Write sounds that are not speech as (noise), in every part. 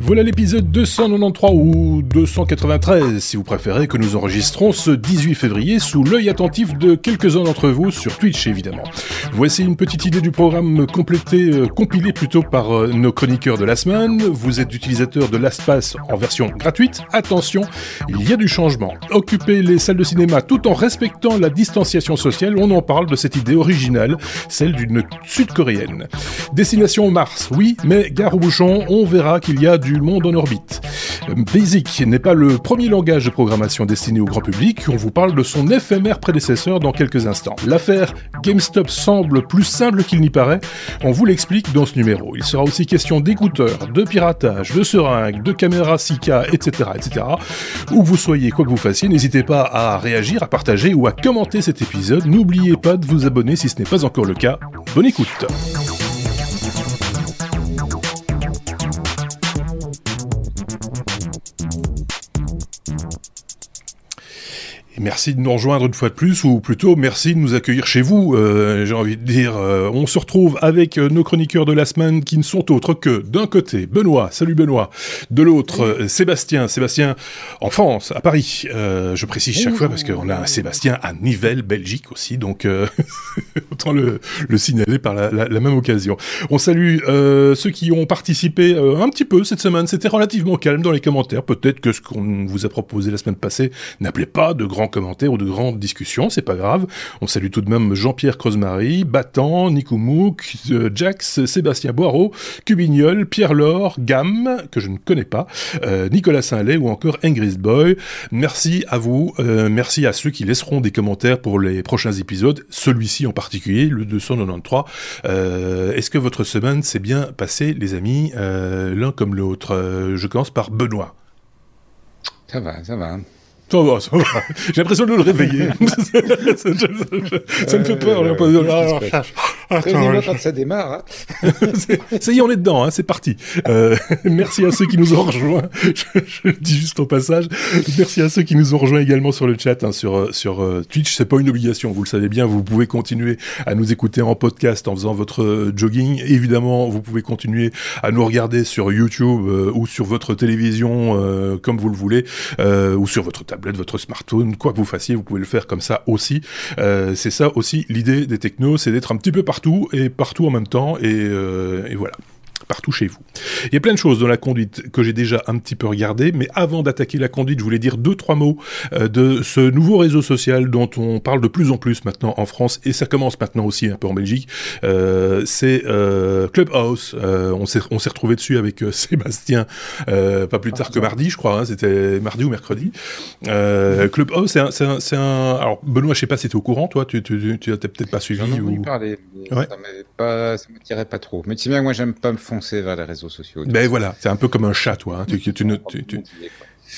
Voilà l'épisode 293 ou 293 si vous préférez que nous enregistrons ce 18 février sous l'œil attentif de quelques-uns d'entre vous sur Twitch évidemment. Voici une petite idée du programme complété, euh, compilé plutôt par euh, nos chroniqueurs de la semaine. Vous êtes utilisateur de LastPass en version gratuite. Attention, il y a du changement. Occuper les salles de cinéma tout en respectant la distanciation sociale, on en parle de cette idée originale, celle d'une sud-coréenne. Destination Mars, oui, mais gare au bouchon, on verra qu'il y a monde en orbite. Basic n'est pas le premier langage de programmation destiné au grand public, on vous parle de son éphémère prédécesseur dans quelques instants. L'affaire GameStop semble plus simple qu'il n'y paraît, on vous l'explique dans ce numéro. Il sera aussi question d'écouteurs, de piratage, de seringues, de caméras 6K, etc., etc. Où vous soyez, quoi que vous fassiez, n'hésitez pas à réagir, à partager ou à commenter cet épisode. N'oubliez pas de vous abonner si ce n'est pas encore le cas. Bonne écoute Et merci de nous rejoindre une fois de plus, ou plutôt merci de nous accueillir chez vous. Euh, J'ai envie de dire, euh, on se retrouve avec euh, nos chroniqueurs de la semaine qui ne sont autres que d'un côté Benoît, salut Benoît, de l'autre euh, Sébastien, Sébastien en France, à Paris. Euh, je précise chaque fois parce qu'on a un Sébastien à Nivelles, Belgique aussi, donc (laughs) autant le, le signaler par la, la, la, même occasion. On salue ceux qui ont participé un petit peu cette semaine. C'était relativement calme dans les commentaires. Peut-être que ce qu'on vous a proposé la semaine passée n'appelait pas de commentaires ou de grandes discussions, c'est pas grave. On salue tout de même Jean-Pierre Crozemarie, Battant, Nico Mouk, euh, Jax, Sébastien Boireau, Cubignol, Pierre Laure, Gam, que je ne connais pas, euh, Nicolas Saint-Lay ou encore Ingrid Boy. Merci à vous, euh, merci à ceux qui laisseront des commentaires pour les prochains épisodes, celui-ci en particulier, le 293. Euh, Est-ce que votre semaine s'est bien passée, les amis, l'un comme l'autre? Je commence par Benoît. Ça va, ça va. Ça va, ça va. J'ai l'impression de le réveiller. (laughs) (laughs) ça, ça, me fait peur. Euh, Prévenez-moi quand ça démarre. Hein. (laughs) ça y est, on est dedans, hein, c'est parti. Euh, merci à ceux qui nous ont rejoints. Je, je, le dis juste au passage. Merci à ceux qui nous ont rejoints également sur le chat, hein, sur, sur uh, Twitch. C'est pas une obligation, vous le savez bien. Vous pouvez continuer à nous écouter en podcast en faisant votre jogging. Évidemment, vous pouvez continuer à nous regarder sur YouTube euh, ou sur votre télévision, euh, comme vous le voulez, euh, ou sur votre votre smartphone, quoi que vous fassiez, vous pouvez le faire comme ça aussi. Euh, c'est ça aussi l'idée des technos, c'est d'être un petit peu partout et partout en même temps, et, euh, et voilà partout chez vous. Il y a plein de choses dans la conduite que j'ai déjà un petit peu regardé, mais avant d'attaquer la conduite, je voulais dire deux, trois mots euh, de ce nouveau réseau social dont on parle de plus en plus maintenant en France, et ça commence maintenant aussi un peu en Belgique. Euh, c'est euh, Clubhouse. On s'est retrouvé dessus avec (laughs) Sébastien pas plus tard que mardi, je crois. Hein, C'était mardi ou mercredi. Clubhouse, c'est un, c'est un, un, Alors Benoît, je sais pas si tu es au courant, toi, tu tu, tu, tu as peut-être pas suivi. J'en ai ou... parlé, ouais. ça ça m'attirait pas trop. Mais c'est bien que moi j'aime pas me foncer vers les réseaux sociaux. Ben voilà, c'est un peu comme un chat, toi. Hein. Tu, tu, tu, tu,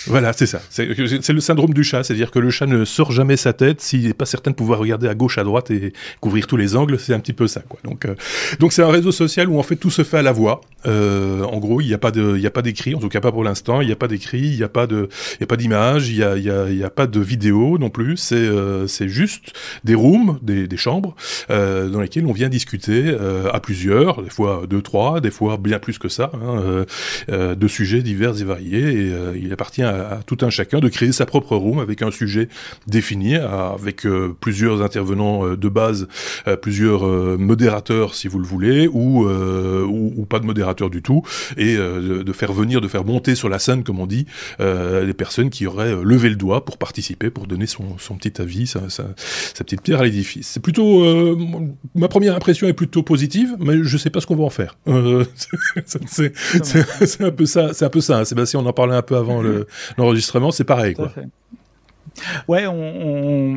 voilà, c'est ça. C'est le syndrome du chat, c'est-à-dire que le chat ne sort jamais sa tête s'il n'est pas certain de pouvoir regarder à gauche, à droite et couvrir tous les angles. C'est un petit peu ça, quoi. Donc, euh, donc c'est un réseau social où en fait tout se fait à la voix. Euh, en gros, il n'y a pas de, il a pas d'écrit, en tout cas pas pour l'instant. Il n'y a pas d'écrit, il n'y a pas de, il a pas d'image, il y a, il y a, a pas de vidéo non plus. C'est, euh, c'est juste des rooms, des, chambres euh, dans lesquelles on vient discuter euh, à plusieurs, des fois deux, trois, des fois bien plus que ça, hein, euh, de sujets divers et variés. Et il appartient à, à, tout un chacun de créer sa propre room avec un sujet défini, avec euh, plusieurs intervenants euh, de base, euh, plusieurs modérateurs si vous le voulez, ou, ou, ou, pas de modérateur du tout, et de, de, faire venir, de faire monter sur la scène, comme on dit, les personnes qui auraient levé le doigt pour participer, pour donner son, son petit avis, sa, sa, sa, petite pierre à l'édifice. C'est plutôt ma première impression est plutôt positive, mais je sais pas ce qu'on va en faire. (laughs) c'est un peu ça, c'est un peu ça. Hein. Sébastien, on en parlait un peu avant le, l'enregistrement, c'est pareil. Quoi. Ouais, on, on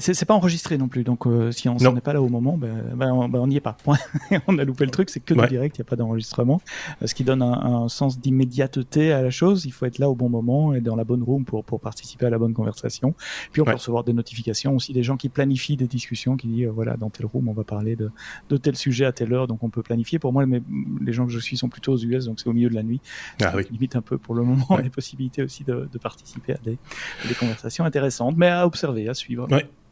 c'est pas enregistré non plus, donc euh, si on n'en est pas là au moment, ben, ben on ben, n'y est pas. (laughs) on a loupé le truc, c'est que du ouais. direct, il n'y a pas d'enregistrement, ce qui donne un, un sens d'immédiateté à la chose. Il faut être là au bon moment et dans la bonne room pour, pour participer à la bonne conversation. Puis on ouais. peut recevoir des notifications aussi, des gens qui planifient des discussions, qui disent euh, voilà dans telle room on va parler de, de tel sujet à telle heure, donc on peut planifier. Pour moi, les gens que je suis sont plutôt aux US, donc c'est au milieu de la nuit. Ah, oui. limite un peu pour le moment ouais. les possibilités aussi de, de participer à des, à des conversations intéressantes, mais à observer, à suivre.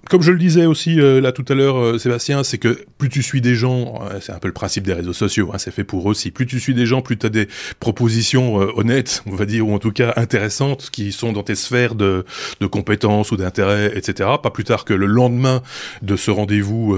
Comme je le disais aussi euh, là tout à l'heure, euh, Sébastien, c'est que plus tu suis des gens, euh, c'est un peu le principe des réseaux sociaux, hein, c'est fait pour eux aussi. Plus tu suis des gens, plus tu as des propositions honnêtes, on va dire, ou en tout cas intéressantes, qui sont dans tes sphères de, de compétences ou d'intérêt, etc. Pas plus tard que le lendemain de ce rendez-vous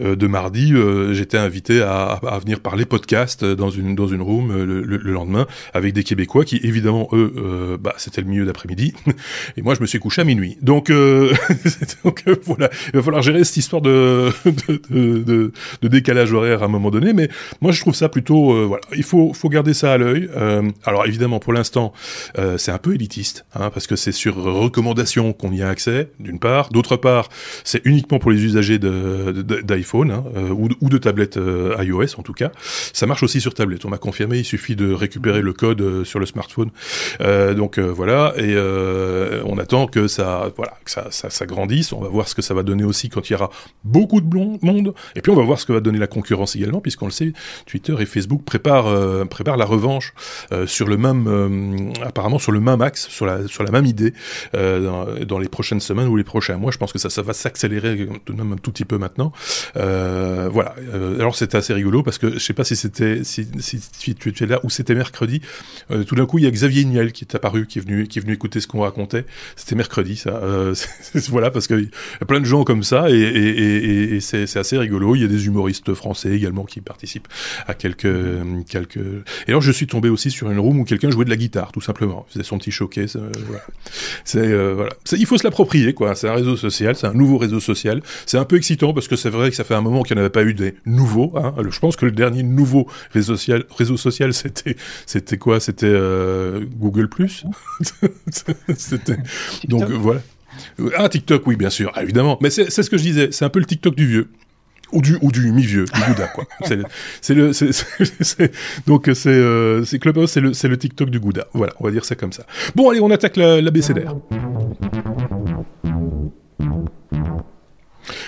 de mardi, j'étais invité à, à, venir parler podcast dans une dans une room le, le, lendemain avec des Québécois qui évidemment eux, bah c'était le milieu d'après-midi, (laughs) et moi je me suis couché à minuit. Donc, (laughs) donc (laughs) il va falloir gérer cette histoire (laughs) de, décalage horaire à un moment donné, mais moi je trouve ça plutôt, euh, voilà, il faut, garder ça à l'œil. Euh, alors évidemment, pour l'instant, euh, c'est un peu élitiste, hein, parce que c'est sur recommandation qu'on y a accès, d'une part. D'autre part, c'est uniquement pour les usagers d'iPhone hein, ou, de tablettes iOS en tout cas. Ça marche aussi sur tablette, on m'a confirmé, il suffit de récupérer le code sur le smartphone. donc voilà, et on attend que ça, voilà, ça grandisse. On va voir ce que ça va donner aussi quand il y aura beaucoup de monde. Et puis on va voir ce que va donner la concurrence également, puisqu'on le sait, Twitter et Facebook préparent, euh, préparent la revanche euh, sur le même, euh, apparemment sur le même axe, sur la, sur la même idée dans, les prochaines semaines ou les prochains mois. Je pense que ça, ça va s'accélérer tout de même un tout petit peu maintenant. voilà. alors c'était assez rigolo parce que je sais pas si c'était si, si, tu étais là ou c'était mercredi. tout d'un coup, il y a Xavier Niel qui est apparu, qui est venu, qui est venu écouter ce qu'on racontait. C'était mercredi, ça. (laughs) voilà, parce que y a plein de gens comme ça et, et, et, c'est assez rigolo. Il y a des humoristes français également qui participent à quelques quelques. Et alors je suis tombé aussi sur une room où quelqu'un jouait de la guitare, tout simplement. Il faisait son petit showcase. Euh, voilà. C'est euh, voilà. Il faut se l'approprier, quoi. C'est un réseau social, c'est un nouveau réseau social. C'est un peu excitant parce que c'est vrai que ça fait un moment qu'il n'y en avait pas eu des nouveaux. Hein. Je pense que le dernier nouveau réseau social, réseau social, c'était c'était quoi? C'était euh, Google Plus? (laughs) c'était donc voilà. Ah, TikTok, oui, bien sûr, évidemment. Mais c'est ce que je disais, c'est un peu le TikTok du vieux. Ou du, ou du mi-vieux, du Gouda, quoi. (laughs) C'est le, c'est, donc c'est, euh, c'est Clubhouse, c'est le, c'est le TikTok du Gouda. Voilà, on va dire ça comme ça. Bon, allez, on attaque la, la BCDR.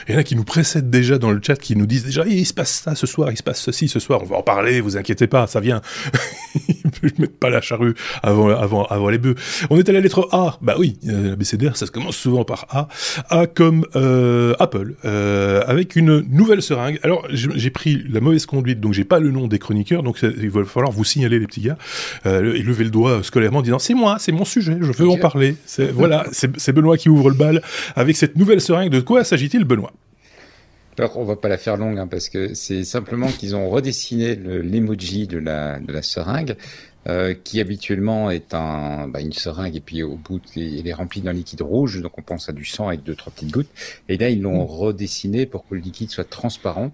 Il y en a qui nous précèdent déjà dans le chat, qui nous disent déjà, il se passe ça ce soir, il se passe ceci ce soir, on va en parler, vous inquiétez pas, ça vient. (laughs) je mettre pas la charrue avant, avant, avant les bœufs. On est à la lettre A. Bah oui, euh, la BCDR, ça se commence souvent par A. A comme euh, Apple, euh, avec une nouvelle seringue. Alors, j'ai pris la mauvaise conduite, donc j'ai pas le nom des chroniqueurs, donc il va falloir vous signaler, les petits gars, euh, et lever le doigt scolairement en disant, c'est moi, c'est mon sujet, je veux en parler. Voilà, c'est Benoît qui ouvre le bal avec cette nouvelle seringue. De quoi s'agit-il, Benoît alors, on va pas la faire longue, hein, parce que c'est simplement qu'ils ont redessiné l'emoji de la, de la seringue, euh, qui habituellement est un, bah, une seringue, et puis au bout, il est rempli d'un liquide rouge, donc on pense à du sang avec deux, trois petites gouttes. Et là, ils l'ont mmh. redessiné pour que le liquide soit transparent.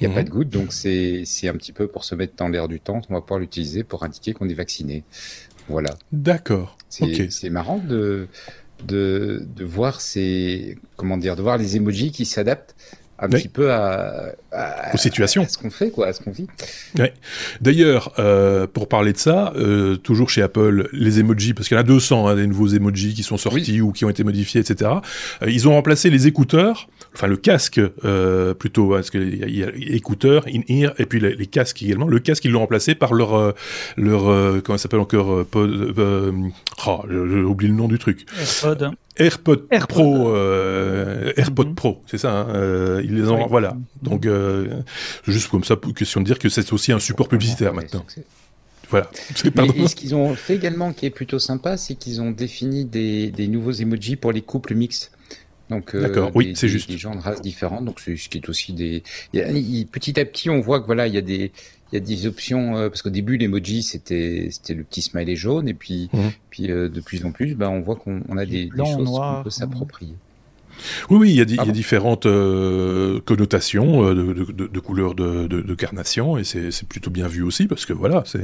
Il n'y a pas mmh. de gouttes, donc c'est un petit peu pour se mettre dans l'air du temps. On va pouvoir l'utiliser pour indiquer qu'on est vacciné. Voilà. D'accord. C'est marrant de, de, de voir ces, comment dire, de voir les emojis qui s'adaptent un petit peu à, aux situations, à ce qu'on fait, quoi, à ce qu'on vit. Ouais. D'ailleurs, euh, pour parler de ça, euh, toujours chez Apple, les emojis, parce qu'il y en a 200 hein, des nouveaux emojis qui sont sortis ou qui ont été modifiés, etc. Euh, ils ont remplacé les écouteurs, enfin le casque euh, plutôt, hein, parce qu'il y, a écouteurs, in-ear, et puis les, casques également. Le casque, ils l'ont remplacé par leur euh, leur euh, comment ça s'appelle encore pod, oh, j'ai oublié le nom du truc. AirPod. AirPod, Pro, euh, AirPod mhm. Pro, c'est ça. Hein, euh, ils les ont, voilà. Donc euh, juste comme ça, question de dire que c'est aussi un support publicitaire maintenant. Voilà. Et, ce qu'ils ont fait également, qui est plutôt sympa, c'est qu'ils ont défini des, des, nouveaux emojis pour les couples mixtes. Donc, D'accord, oui, c'est juste. Des gens de races différentes, donc ce qui est aussi des. petit à petit, on voit que voilà, il y a des, il y a des options euh, parce qu'au début l'emoji c'était c'était le petit smiley jaune et puis mhm. puis euh, de plus en plus bah on voit qu'on a des, des choses qu'on peut s'approprier. Oui, oui, il y a, il y a différentes euh, connotations euh, de, de, de, couleurs de, de, carnation et c'est plutôt bien vu aussi parce que voilà, c'est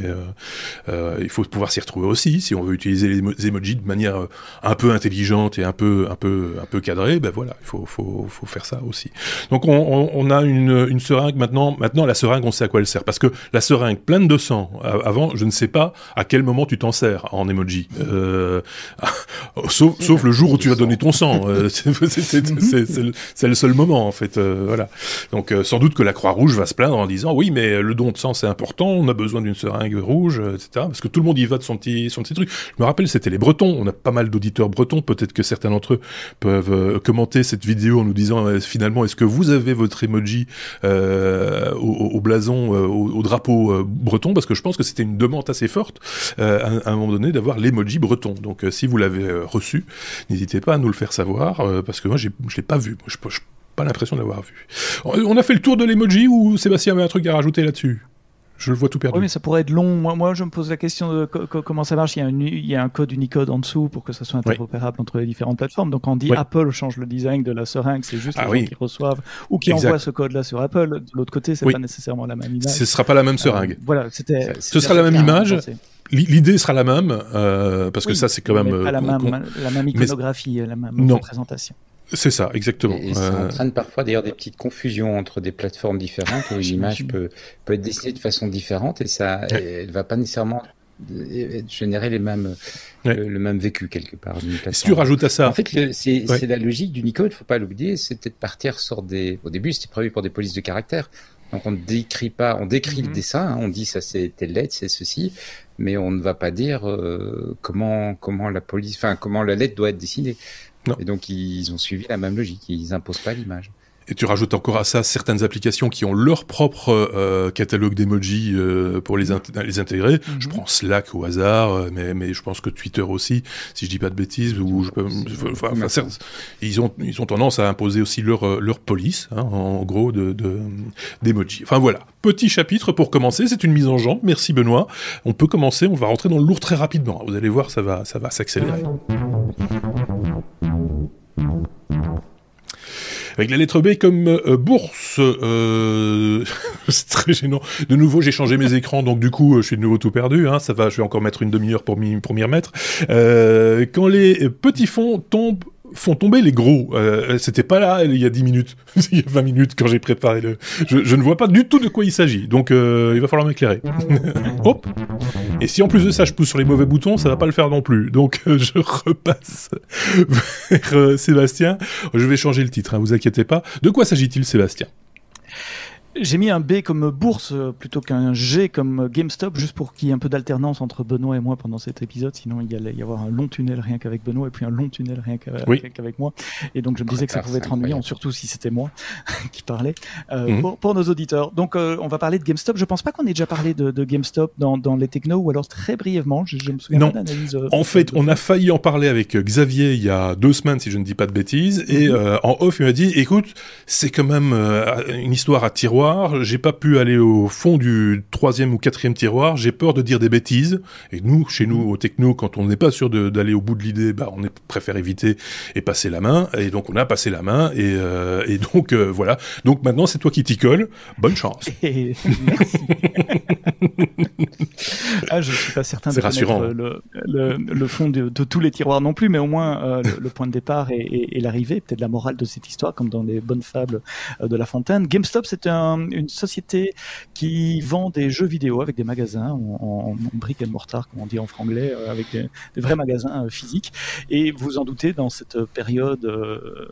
euh, il faut pouvoir s'y retrouver aussi si on veut utiliser les emojis de manière un peu intelligente et un peu un peu un peu cadrée, ben voilà, il faut faut, faut faire ça aussi. Donc on, on, a une, une seringue maintenant. Maintenant la seringue, on sait à quoi elle sert parce que la seringue pleine de sang. Avant, je ne sais pas à quel moment tu t'en sers en emoji, (laughs) sauf, sauf le jour où tu vas donner ton sang. (laughs) (laughs) c'est le, seul moment en fait. Euh, voilà. Donc sans doute que la Croix-Rouge va se plaindre en disant oui, mais le don de sang c'est important, on a besoin d'une seringue rouge, etc. Parce que tout le monde y va de son petit, son petit truc. Je me rappelle, c'était les Bretons. On a pas mal d'auditeurs bretons. Peut-être que certains d'entre eux peuvent commenter cette vidéo en nous disant finalement est-ce que vous avez votre emoji au, au, blason, au, drapeau breton? Parce que je pense que c'était une demande assez forte à, un moment donné d'avoir l'emoji breton. Donc si vous l'avez reçu, n'hésitez pas à nous le faire savoir, euh, parce que moi, je l'ai pas vu. Je n'ai pas l'impression de l'avoir vu. On a fait le tour de l'emoji ou Sébastien avait un truc à rajouter là-dessus? Je le vois tout perdu. Oui, mais ça pourrait être long. Moi, moi je me pose la question de comment ça marche. Il y, a il y, a un code Unicode en dessous pour que ça soit interopérable entre les différentes plateformes. Donc, on dit Apple change le design de la seringue, c'est juste ah les gens qui reçoivent ou qui envoient ce code-là sur Apple. De l'autre côté, c'est pas nécessairement la même image. Ce sera pas la même seringue. Euh, voilà, c'était. Ce sera la même image. L'idée sera la même, euh, parce que ça, c'est quand même. Pas la, euh, même la même iconographie, la même représentation. C'est ça, exactement. Et, ça euh, entraîne parfois d'ailleurs des petites confusions entre des plateformes différentes où l'image peut, peut être dessinée de façon différente et ça, elle va pas nécessairement générer les mêmes, le, même vécu quelque part. Si tu rajoutes à ça. En fait, c'est la logique d'Unicode, faut pas l'oublier, c'était de partir sur des, au début, c'était prévu pour des polices de caractère. Donc on ne décrit pas, on décrit le mhm. dessin, hein, on dit ça c'est telle lettre, c'est ceci, mais on ne va pas dire euh, comment comment la police, enfin comment la lettre doit être dessinée. Et donc ils ont suivi la même logique, ils imposent pas l'image. Et tu rajoutes encore à ça certaines applications qui ont leur propre euh, catalogue d'emoji euh, pour les, les intégrer. Je mhm. prends Slack au hasard, euh, mais, mais je pense que Twitter aussi, si je dis pas de bêtises, ou je peux, enfin, ils ont ils ont tendance à imposer aussi leur leur police, hein, en gros de d'emoji. enfin voilà, petit chapitre pour commencer. C'est une mise en jambe. Merci Benoît. On peut commencer. On va rentrer dans le lourd très rapidement. Vous allez voir, ça va ça va s'accélérer. Avec la lettre B comme euh, bourse, euh, (laughs) c'est très gênant. De nouveau, j'ai changé mes écrans, donc du coup, je suis de nouveau tout perdu. Hein. Ça va, je vais encore mettre une demi-heure pour m'y remettre. Euh, quand les petits fonds tombent font tomber les gros. Euh, C'était pas là il y a 10 minutes, (laughs) il y a 20 minutes quand j'ai préparé le. Je, je, ne vois pas du tout de quoi il s'agit, donc euh, il va falloir m'éclairer. (laughs) Hop. Et si en plus de ça je pousse sur les mauvais boutons, ça va pas le faire non plus. Donc euh, je repasse vers euh, Sébastien. Je vais changer le titre, hein, vous inquiétez pas. De quoi s'agit-il, Sébastien? J'ai mis un B comme bourse euh, plutôt qu'un G comme GameStop, juste pour qu'il y ait un peu d'alternance entre Benoît et moi pendant cet épisode. Sinon, il y allait y avoir un long tunnel rien qu'avec Benoît et puis un long tunnel rien qu'avec moi. Et donc, je me disais que ça pouvait être ennuyant, surtout si c'était moi (laughs) qui parlais, euh, mhm. pour, nos auditeurs. Donc, euh, on va parler de GameStop. Je pense pas qu'on ait déjà parlé de, de GameStop dans, dans, les technos, ou alors très brièvement. Je, je me souviens non. en fait, on a failli en parler avec Xavier il y a deux semaines, si je ne dis pas de bêtises. Et mhm. en off, il m'a dit, écoute, c'est quand même une histoire à tiroir j'ai pas pu aller au fond du troisième ou quatrième tiroir, j'ai peur de dire des bêtises. Et nous, chez nous, au techno, quand on n'est pas sûr d'aller au bout de l'idée, bah, on préfère éviter et passer la main. Et donc, on a passé la main. Et, euh, et donc, euh, voilà. Donc, maintenant, c'est toi qui t'y colle. Bonne chance. (laughs) Merci. ah, je suis pas certain de rassurant. Le, le, le, fond de, de, tous les tiroirs non plus, mais au moins euh, le, point de départ et, et, et l'arrivée, peut-être la morale de cette histoire, comme dans les bonnes fables de La Fontaine. GameStop, c'est un une société qui vend des jeux vidéo avec des magasins en, briques et mortar, comme on dit en franglais, euh, avec des, vrais magasins euh, physiques. Et vous en doutez, dans cette période euh,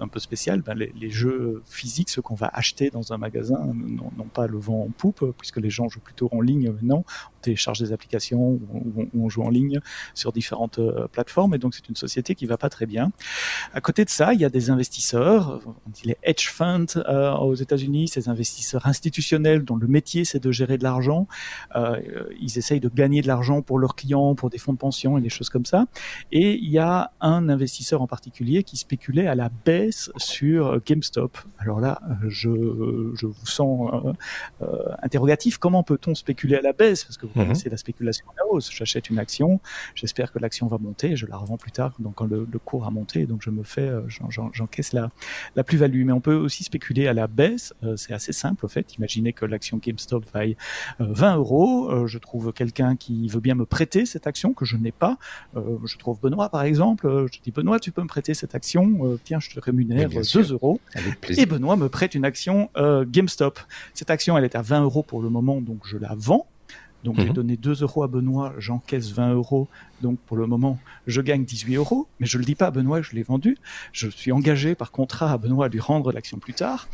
un peu spéciale, ben les, jeux physiques, ceux qu'on va acheter dans un magasin, n'ont pas le vent en poupe, puisque les gens jouent plutôt en ligne maintenant. On télécharge des applications ou on, joue en ligne sur différentes plateformes. Et donc, c'est une société qui va pas très bien. À côté de ça, il y a des investisseurs, on dit les hedge funds aux États-Unis, ces investisseurs institutionnels dont le métier c'est de gérer de l'argent, euh, ils essayent de gagner de l'argent pour leurs clients, pour des fonds de pension et des choses comme ça. Et il y a un investisseur en particulier qui spéculait à la baisse sur GameStop. Alors là, je, je vous sens euh, euh interrogatif. Comment peut-on spéculer à la baisse? Parce que vous mhm. connaissez la spéculation à la hausse. J'achète une action, j'espère que l'action va monter, je la revends plus tard, donc quand le, le cours a monté, donc je me fais, euh, j'encaisse la, la plus-value. Mais on peut aussi spéculer à la baisse, euh, c'est assez simple au fait. Imaginez que l'action GameStop vaille 20 euh, euros. Euh, je trouve quelqu'un qui veut bien me prêter cette action que je n'ai pas. je trouve Benoît par exemple. je dis Benoît, tu peux me prêter cette action. tiens, je te rémunère 2 euros. Et Benoît me prête une action GameStop. Cette action, elle est à 20 euros pour le moment, donc je la vends Donc j'ai mhm. donné 2 euros à Benoît, j'encaisse 20 euros. Donc pour le moment, je gagne 18 euros, mais je ne le dis pas à Benoît, je l'ai vendu. Je suis engagé par contrat à Benoît à lui rendre l'action plus tard.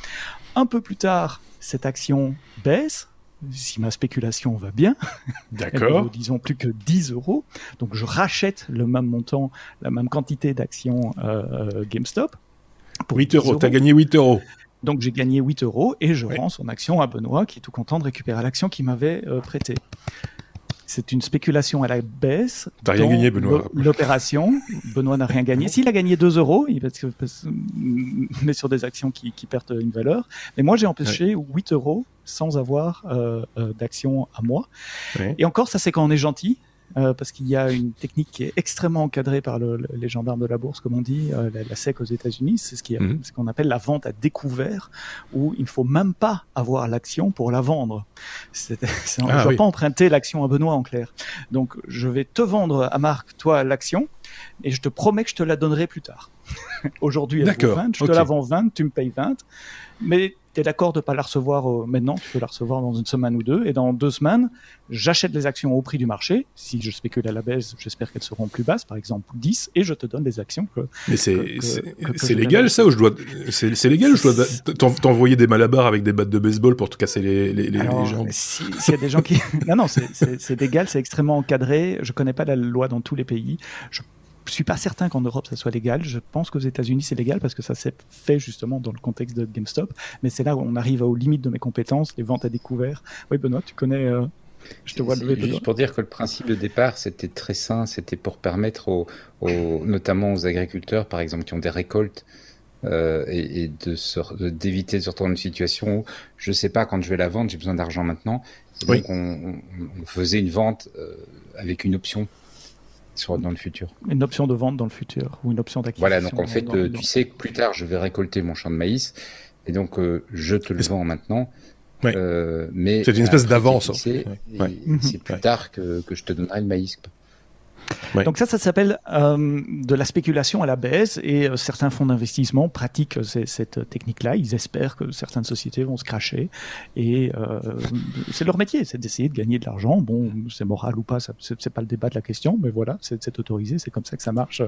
Un peu plus tard, cette action baisse. Si ma spéculation va bien, (laughs) d'accord, disons plus que 10 euros, donc je rachète le même montant, la même quantité d'actions euh, GameStop. Pour 8 euros, tu as gagné 8 euros. Donc j'ai gagné 8 euros et je rends son action à Benoît qui est tout content de récupérer l'action qu'il m'avait euh, prêtée. C'est une spéculation à la baisse. T'as rien gagné, Benoît. L'opération, Benoît n'a rien gagné. S'il a gagné 2 euros, il met (laughs) sur des actions qui, perdent une valeur. Mais moi, j'ai empêché 8 euros sans avoir euh, euh, d'action à moi. Et encore, ça c'est quand on est gentil. Euh, parce qu'il y a une technique qui est extrêmement encadrée par les gendarmes de la bourse, comme on dit, euh, la, SEC aux États-Unis. C'est mhm. ce qu'on appelle la vente à découvert, où il ne faut même pas avoir l'action pour la vendre. C'est, (laughs) on ne ah doit pas emprunter l'action à Benoît en clair. Donc, je vais te vendre à Marc, toi, l'action, et je te promets que je te la donnerai plus tard. (laughs) Aujourd'hui, elle vaut 20, je te la vends 20, tu me payes 20. Mais tu es d'accord de ne pas la recevoir euh, maintenant, tu peux la recevoir dans une semaine ou deux, et dans deux semaines, j'achète les actions au prix du marché. Si je spécule à la baisse, j'espère qu'elles seront plus basses, par exemple 10, et je te donne les actions que. Mais c'est légal ça, ou je dois. C'est légal ou je dois t'envoyer des malabars avec des battes de baseball pour te casser les, les, les, jambes S'il y a des gens qui. (laughs) non, non, c'est légal, c'est extrêmement encadré. Je connais pas la loi dans tous les pays. Je suis pas certain qu'en Europe ça soit légal. Je pense qu'aux États-Unis c'est légal parce que ça s'est fait justement dans le contexte de GameStop. Mais c'est là où on arrive aux limites de mes compétences, les ventes à découvert. Oui, Benoît, tu connais. Euh, je te vois lever. Juste pour dire que le principe de départ c'était très sain, c'était pour permettre aux, notamment aux agriculteurs, par exemple, qui ont des récoltes. Euh, et, de d'éviter de se retrouver dans une situation où je sais pas quand je vais la vendre, j'ai besoin d'argent maintenant. Donc on, faisait une vente euh, avec une option dans le futur. Une option de vente dans le futur ou une option d'acquisition. Voilà, donc en fait, euh, tu sais que plus tard, je vais récolter mon champ de maïs et donc euh, je te le vends maintenant. Euh, mais c'est une espèce d'avance. C'est plus tard que, que, je te donnerai le maïs. Donc ça, ça s'appelle euh, de la spéculation à la baisse et euh, certains fonds d'investissement pratiquent cette technique-là. Ils espèrent que certaines sociétés vont se cracher et euh, c'est leur métier, c'est d'essayer de gagner de l'argent. Bon, c'est moral ou pas, c'est pas le débat de la question, mais voilà, c'est autorisé, c'est comme ça que ça marche.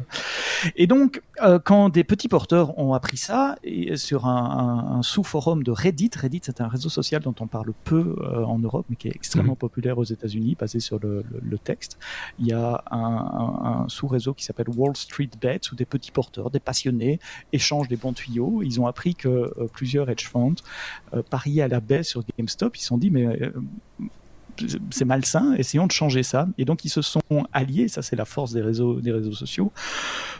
Et donc, quand des petits porteurs ont appris ça, et sur un, un, sous-forum de Reddit, Reddit c'est un réseau social dont on parle peu en Europe, mais qui est extrêmement mmh. populaire aux États-Unis, basé sur le, le, le texte. Il y a un un, sous-réseau qui s'appelle Wall Street Bets où des petits porteurs, des passionnés échangent des bons tuyaux. Ils ont appris que euh, plusieurs hedge funds euh, pariaient à la baisse sur GameStop. Ils se sont dit mais euh, c'est malsain, essayons de changer ça. Et donc ils se sont alliés, ça c'est la force des réseaux, des réseaux sociaux,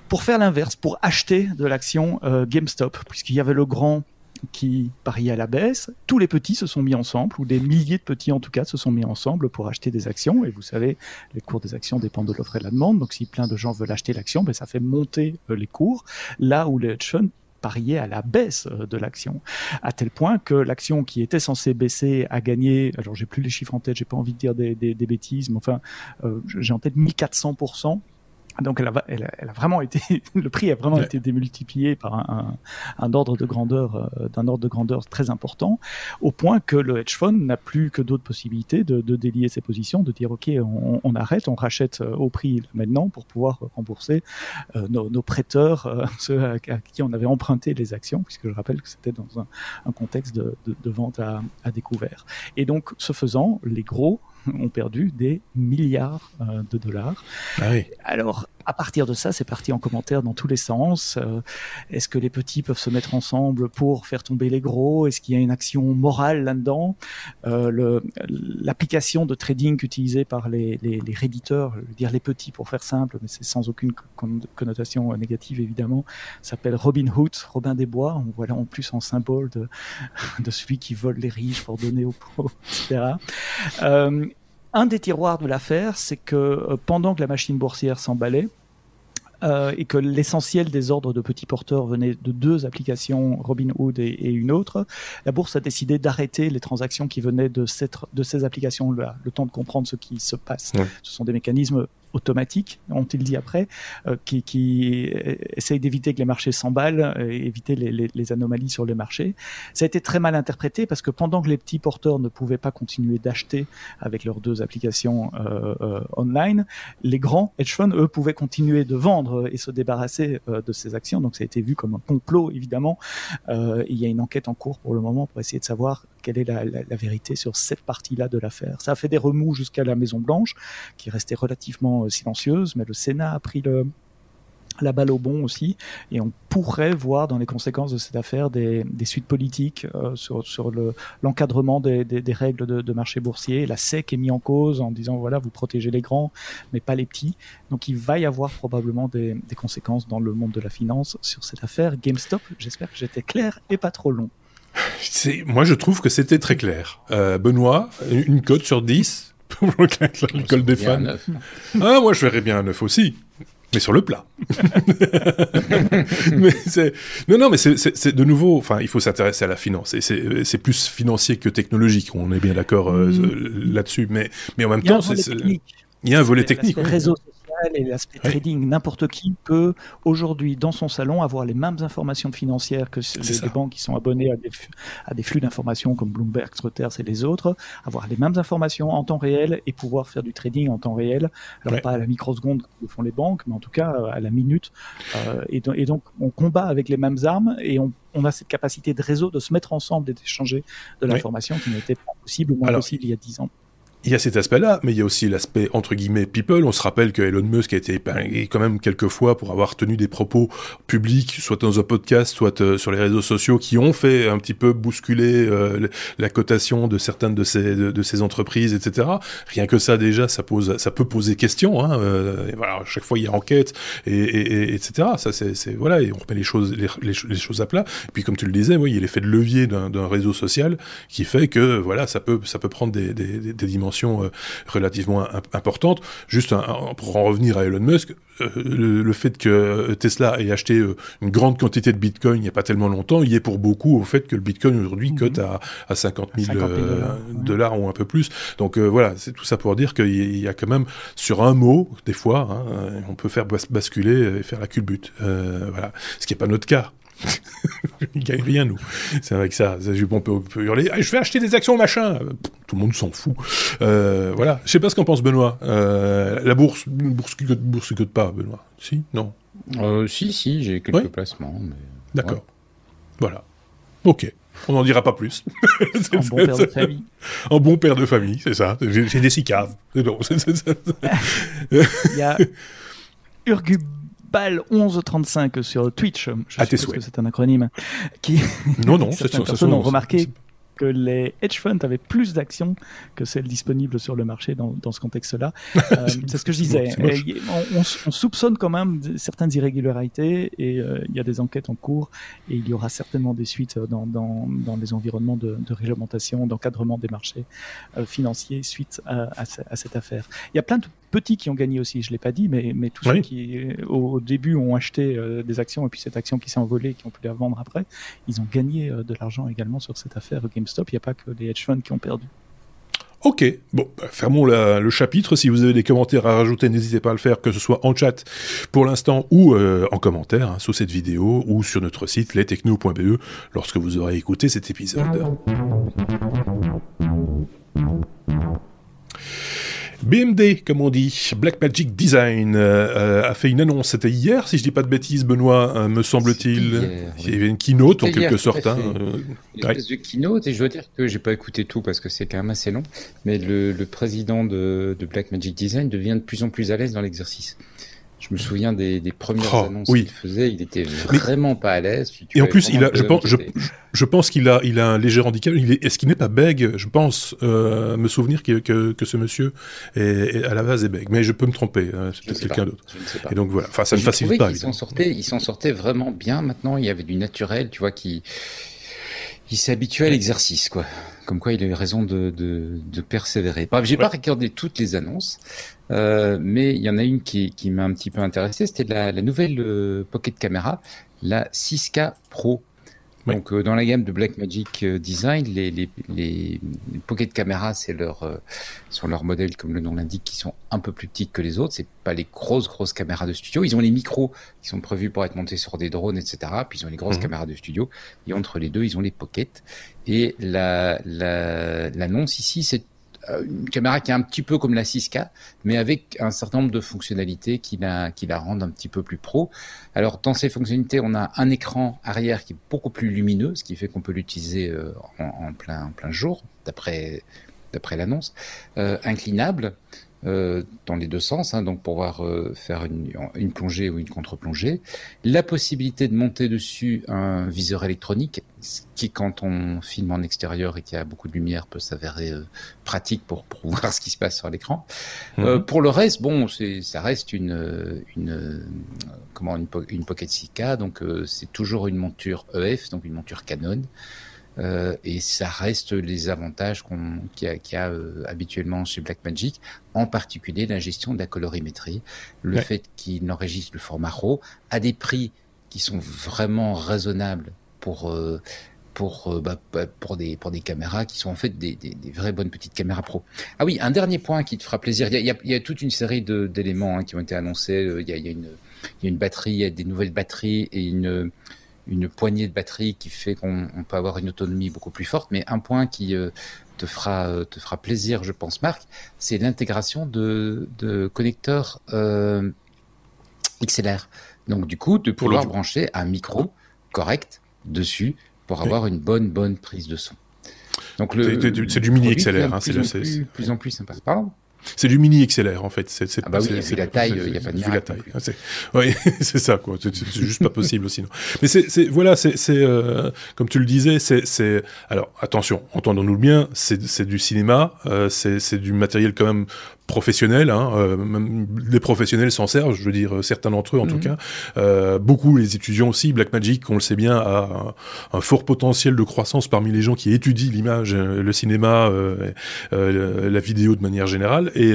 pour faire l'inverse, pour acheter de l'action GameStop, puisqu'il y avait le grand qui pariait à la baisse. Tous les petits se sont mis ensemble, ou des milliers de petits en tout cas se sont mis ensemble pour acheter des actions. Et vous savez, les cours des actions dépendent de l'offre et de la demande. Donc si plein de gens veulent acheter l'action, ben, ça fait monter euh, les cours. Là où les hedge funds pariaient à la baisse euh, de l'action, à tel point que l'action qui était censée baisser a gagné, alors j'ai plus les chiffres en tête, j'ai pas envie de dire des, bêtises, mais enfin, euh, j'ai en tête 1400% donc elle a, elle, a, vraiment été, (laughs) le prix a vraiment été démultiplié par un, un, ordre de grandeur, euh, d'un ordre de grandeur très important, au point que le hedge fund n'a plus que d'autres possibilités de, de, délier ses positions, de dire ok, on, on arrête, on rachète euh, au prix maintenant pour pouvoir rembourser euh, nos, nos, prêteurs, (laughs) ceux à, qui on avait emprunté les actions, puisque je rappelle que c'était dans un, un contexte de, de, de vente à, à, découvert. Et donc, ce faisant, les gros (laughs) ont perdu des milliards euh, de dollars. Ah oui. Alors, à partir de ça, c'est parti en commentaire dans tous les sens. Euh, est-ce que les petits peuvent se mettre ensemble pour faire tomber les gros? Est-ce qu'il y a une action morale là-dedans? Euh, L'application de trading utilisée par les, les, les réditeurs, je veux dire les petits pour faire simple, mais c'est sans aucune connotation négative évidemment, s'appelle Robin Hood, Robin des Bois. On voit là en plus en symbole de, (laughs) de celui qui vole les riches pour donner aux pauvres, etc. Euh, un des tiroirs de l'affaire, c'est que euh, pendant que la machine boursière s'emballait, euh, et que l'essentiel des ordres de petits porteurs venait de deux applications, Robinhood et, et une autre, la bourse a décidé d'arrêter les transactions qui venaient de, cette, de ces applications-là, le temps de comprendre ce qui se passe. Ce sont des mécanismes automatique, ont-ils dit après, euh, qui, qui essaye d'éviter que les marchés s'emballent, et éviter les, les, les, anomalies sur les marchés. Ça a été très mal interprété parce que pendant que les petits porteurs ne pouvaient pas continuer d'acheter avec leurs deux applications euh, euh, online, les grands hedge funds, eux, pouvaient continuer de vendre et se débarrasser euh, de ces actions. Donc ça a été vu comme un complot, évidemment. Euh, il y a une enquête en cours pour le moment pour essayer de savoir quelle est la, vérité sur cette partie-là de l'affaire. Ça a fait des remous jusqu'à la Maison Blanche, qui restait relativement silencieuse, mais le Sénat a pris la balle au bon aussi, et on pourrait voir dans les conséquences de cette affaire des, suites politiques euh, sur, sur le, l'encadrement des, règles de, de, marché boursier. La SEC est mise en cause en disant voilà, vous protégez les grands, mais pas les petits. Donc il va y avoir probablement des conséquences dans le monde de la finance sur cette affaire. GameStop, j'espère que j'étais clair et pas trop long. C'est, moi, je trouve que c'était très clair. Euh, Benoît, une cote sur 10 pour l'école des fans. Ah, moi, je verrais bien un 9 aussi. Mais sur le plat. (laughs) mais c'est non non mais c'est de nouveau enfin il faut s'intéresser à la finance et c'est plus financier que technologique on est bien d'accord euh, mmh. là-dessus mais mais en même temps c'est il y a un volet technique. Réseau et l'aspect oui. trading. N'importe qui peut aujourd'hui dans son salon avoir les mêmes informations financières que les, banques qui sont abonnés à des, à des flux d'informations comme Bloomberg, Reuters et les autres, avoir les mêmes informations en temps réel et pouvoir faire du trading en temps réel. Alors pas à la microseconde que font les banques, mais en tout cas à la minute. Euh, et, do et, donc on combat avec les mêmes armes et on, on, a cette capacité de réseau de se mettre ensemble et d'échanger de l'information oui. qui n'était pas possible ou moins Alors, possible il y a dix ans il y a cet aspect-là, mais il y a aussi l'aspect entre guillemets people. On se rappelle que Elon Musk a été épinglé quand même quelques fois pour avoir tenu des propos publics, soit dans un podcast, soit euh, sur les réseaux sociaux, qui ont fait un petit peu bousculer euh, la cotation de certaines de ces de, ces entreprises, etc. Rien que ça déjà, ça pose, ça peut poser question. Hein, euh, voilà, à chaque fois il y a enquête et, et, et etc. Ça c'est voilà, et on remet les choses les, les, les, choses à plat. Et puis comme tu le disais, oui, il y a l'effet de levier d'un réseau social qui fait que voilà, ça peut ça peut prendre des, des, des dimensions euh, relativement importante. Juste un, pour en revenir à Elon Musk, euh, le, le, fait que Tesla ait acheté euh, une grande quantité de Bitcoin il n'y a pas tellement longtemps, il y est pour beaucoup au fait que le Bitcoin aujourd'hui mm -hmm. cote à, à 50 000, 50 000 dollars ouais. ou un peu plus. Donc voilà, c'est tout ça pour dire qu'il y a quand même sur un mot, des fois, hein, on peut faire basculer et faire la culbute. voilà, ce qui n'est pas notre cas. Il gagne rien, nous. C'est vrai que ça, on peut, on peut hurler ah, Je vais acheter des actions, machin Tout le monde s'en fout. Euh, voilà. Je sais pas ce qu'en pense Benoît. Euh, la bourse, bourse qui cote, bourse cote pas, Benoît. Si? Non? Euh, Si, si, j'ai quelques ouais. placements. Mais... D'accord. Ouais. Voilà. Ok. On n'en dira pas plus. (laughs) en bon père de famille. En bon père de famille, c'est ça. J'ai des cicaves. Non, (laughs) (laughs) Il y a Urgub Bal 1135 sur Twitch. Je à suppose que c'est un acronyme. Qui (laughs) non, non, (laughs) certaines personnes ont remarqué que les hedge funds avaient plus d'actions que celles disponibles sur le marché dans, dans ce contexte-là. (laughs) Euh, c'est ce que je disais. On, on, on, soupçonne quand même certaines irrégularités et euh, il y a des enquêtes en cours et il y aura certainement des suites dans, dans, dans les environnements de, de réglementation, d'encadrement des marchés euh, financiers suite à, à, à, cette affaire. Il y a plein de petits qui ont gagné aussi, je l'ai pas dit, mais, mais tous oui. ceux qui au, début ont acheté euh, des actions et puis cette action qui s'est envolée, qui ont pu la vendre après, ils ont gagné euh, de l'argent également sur cette affaire GameStop. Il n'y a pas que les hedge funds qui ont perdu. Ok, bon, bah, fermons la, le chapitre. Si vous avez des commentaires à rajouter, n'hésitez pas à le faire, que ce soit en chat pour l'instant ou euh, en commentaire hein, sous cette vidéo ou sur notre site lestechno.be lorsque vous aurez écouté cet épisode. BMD, comme on dit, Blackmagic Design, euh, a fait une annonce. C'était hier, si je dis pas de bêtises, Benoît, euh, me semble-t-il. Il y avait une keynote en quelque sorte. Hein, euh, une espèce de keynote, et je dois dire que j'ai pas écouté tout parce que c'est quand même assez long. Mais le, le président de, de Blackmagic Design devient de plus en plus à l'aise dans l'exercice. Je me souviens des, des premières oh, annonces oui. qu'il faisait, il était vraiment mais, pas à l'aise. Et en plus, il a, je pense, je, je, pense qu'il a, il a un léger handicap. Il est, est-ce qu'il n'est pas bègue? Je pense euh, me souvenir que, que, que, ce monsieur est, est, à la base est bègue, mais je peux me tromper. Hein, c'est peut-être quelqu'un d'autre. Et donc voilà. Enfin, ça ne facilite pas. Il s'en sortait, il s'en sortait vraiment bien. Maintenant, il y avait du naturel, tu vois, qui il s'est habitué à l'exercice, quoi. Comme quoi, il a eu raison de, de, de persévérer. Bref, j'ai ouais. pas regardé toutes les annonces, euh, mais il y en a une qui, qui m'a un petit peu intéressé. C'était la, la, nouvelle euh, Pocket Camera, la 6K Pro. Donc dans la gamme de Blackmagic Design, les, les, les, Pocket Camera, c'est leur sont leurs modèles comme le nom l'indique, qui sont un peu plus petites que les autres. C'est pas les grosses grosses caméras de studio. Ils ont les micros qui sont prévus pour être montés sur des drones, etc. Puis ils ont les grosses mhm. caméras de studio. Et entre les deux, ils ont les Pocket. Et la l'annonce ici, c'est euh, une caméra qui est un petit peu comme la 6K, mais avec un certain nombre de fonctionnalités qui la, rendent un petit peu plus pro. Alors, dans ces fonctionnalités, on a un écran arrière qui est beaucoup plus lumineux, ce qui fait qu'on peut l'utiliser euh, en, plein, jour, d'après d'après l'annonce, euh, inclinable, euh, dans les deux sens, hein, donc pouvoir euh, faire une, une, plongée ou une contre-plongée. La possibilité de monter dessus un viseur électronique, qui quand on filme en extérieur et qu'il y a beaucoup de lumière peut s'avérer euh, pratique pour, pour, (laughs) voir ce qui se passe sur l'écran. Mhm. pour le reste, bon, ça reste une, une comment une, une Pocket 6K, donc c'est toujours une monture EF, donc une monture Canon. Euh, et ça reste les avantages qu'on qu'il y a, qu a euh, habituellement chez Blackmagic, en particulier la gestion de la colorimétrie, le fait qu'il enregistre le format RAW à des prix qui sont vraiment raisonnables pour euh, pour bah, bah, pour des pour des caméras qui sont en fait des, des, des, vraies bonnes petites caméras pro. Ah oui, un dernier point qui te fera plaisir. Il y a, il y a, toute une série d'éléments hein, qui ont été annoncés. Il y a, il y a une il y a une batterie, il y a des nouvelles batteries et une une poignée de batterie qui fait qu'on peut avoir une autonomie beaucoup plus forte. Mais un point qui euh, te fera euh, te fera plaisir, je pense, Marc, c'est l'intégration de, de connecteurs euh, XLR. Donc du coup, de pouvoir brancher un micro correct dessus pour avoir une bonne bonne prise de son. Donc c'est du mini XLR, hein, c'est plus, plus en plus sympa. Pardon? C'est du mini XLR en fait. C'est, ah bah oui, vu la taille, il n'y a pas de la taille. oui, (laughs) c'est ça quoi. C'est, juste pas possible sinon. Mais c'est, c'est voilà, c'est, c'est euh, comme tu le disais, c'est, c'est alors attention, entendons-nous bien, c'est, c'est du cinéma, euh, c'est, c'est du matériel quand même professionnels, hein, euh, les professionnels s'en servent, je veux dire certains d'entre eux en tout mhm. cas, euh, beaucoup les étudiants aussi. Blackmagic, on le sait bien, a un, fort potentiel de croissance parmi les gens qui étudient l'image, euh, le cinéma, euh, euh, la vidéo de manière générale, et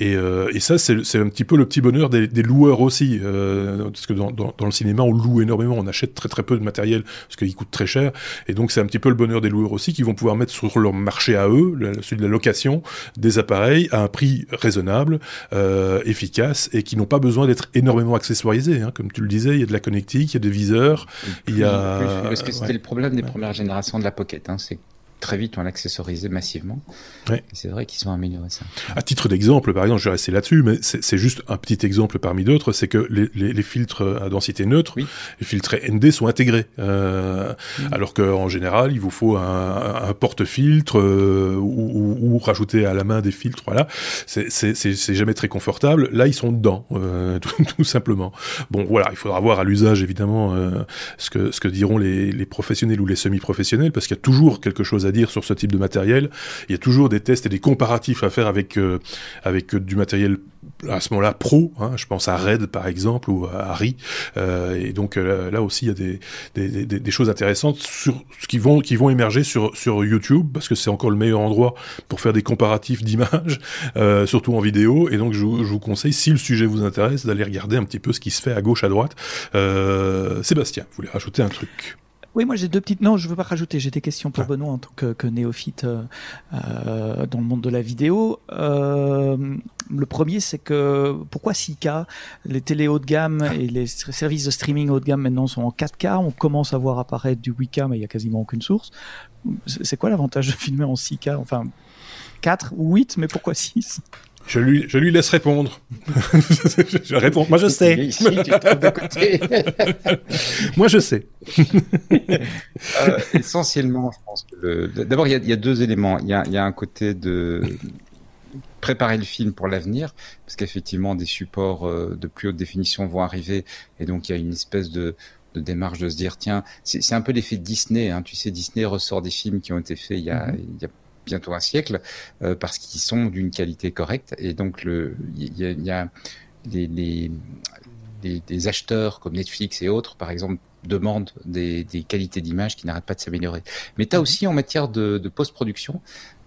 et, et, ça c'est un petit peu le petit bonheur des, des loueurs aussi, parce que dans, dans, dans, le cinéma on loue énormément, on achète très très peu de matériel parce qu'il coûte très cher, et donc c'est un petit peu le bonheur des loueurs aussi qui vont pouvoir mettre sur leur marché à eux, celui de la location, des appareils à un prix raisonnable, euh, efficace et qui n'ont pas besoin d'être énormément accessoirisés. Hein. Comme tu le disais, il y a de la connectique, il y a des viseurs, il y a... parce que c'était le problème des premières générations de la Pocket, hein, c'est très vite on l'accessorisé massivement. C'est vrai qu'ils sont améliorés ça. À titre d'exemple, par exemple, je vais rester là-dessus, mais c'est juste un petit exemple parmi d'autres, c'est que les, les, les, filtres à densité neutre, les filtres ND sont intégrés, euh, mm. alors qu'en général, il vous faut un, un porte-filtre euh, ou, ou, rajouter à la main des filtres. Voilà, c'est jamais très confortable. Là, ils sont dedans, euh, (laughs) tout, tout, simplement. Bon, voilà, il faudra voir à l'usage évidemment ce que ce que diront les, les professionnels ou les semi-professionnels, parce qu'il y a toujours quelque chose à dire sur ce type de matériel. Il y a toujours des tests et des comparatifs à faire avec euh, avec du matériel à ce moment-là pro. Hein, je pense à Red par exemple ou à Harry. Euh, et donc euh, là aussi il y a des, choses intéressantes sur ce qui vont émerger sur YouTube parce que c'est encore le meilleur endroit pour faire des comparatifs d'images, (laughs) euh, surtout en vidéo. Et donc je, je, vous conseille si le sujet vous intéresse d'aller regarder un petit peu ce qui se fait à gauche à droite. Euh, Sébastien, vous voulez rajouter un truc? Oui, moi j'ai deux petites. Non, je veux pas rajouter. J'ai des questions pour ah. Benoît en tant que, que néophyte euh, euh, dans le monde de la vidéo. Euh, le premier, c'est que pourquoi 6K Les télé haut de gamme et les services de streaming haut de gamme maintenant sont en 4K. On commence à voir apparaître du 8K, mais il y a quasiment aucune source. C'est quoi l'avantage de filmer en 6K Enfin, 4 ou 8, mais pourquoi 6 je lui, je lui laisse répondre. (laughs) je réponds. Moi, je sais. (laughs) Moi, je sais. (laughs) euh, essentiellement, je pense que le... d'abord, il y, y a, deux éléments. Il y a, il y a un côté de préparer le film pour l'avenir, parce qu'effectivement, des supports euh, de plus haute définition vont arriver, et donc il y a une espèce de, de démarche de se dire tiens c'est un peu l'effet Disney hein. tu sais Disney ressort des films qui ont été faits il y a, mm-hmm. il y a bientôt un siècle, euh, parce qu'ils sont d'une qualité correcte. Et donc, il y a, y a les, les, les, acheteurs comme Netflix et autres, par exemple, demandent des, des qualités d'image qui n'arrêtent pas de s'améliorer. Mais tu as mhm. aussi en matière de, de post-production,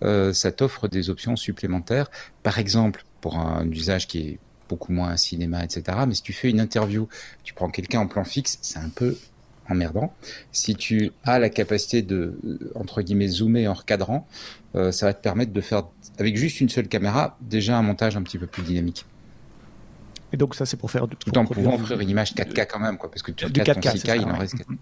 euh, ça t'offre des options supplémentaires. Par exemple, pour un usage qui est beaucoup moins un cinéma, etc. Mais si tu fais une interview, tu prends quelqu'un en plan fixe, c'est un peu emmerdant. Si tu as la capacité de, entre guillemets, zoomer en recadrant, ça va te permettre de faire, avec juste une seule caméra, déjà un montage un petit peu plus dynamique. Et donc ça, c'est pour faire... Tout en pouvant offrir une image 4K quand même, quoi, parce que tu regardes 4K, 6K, il en reste 4K.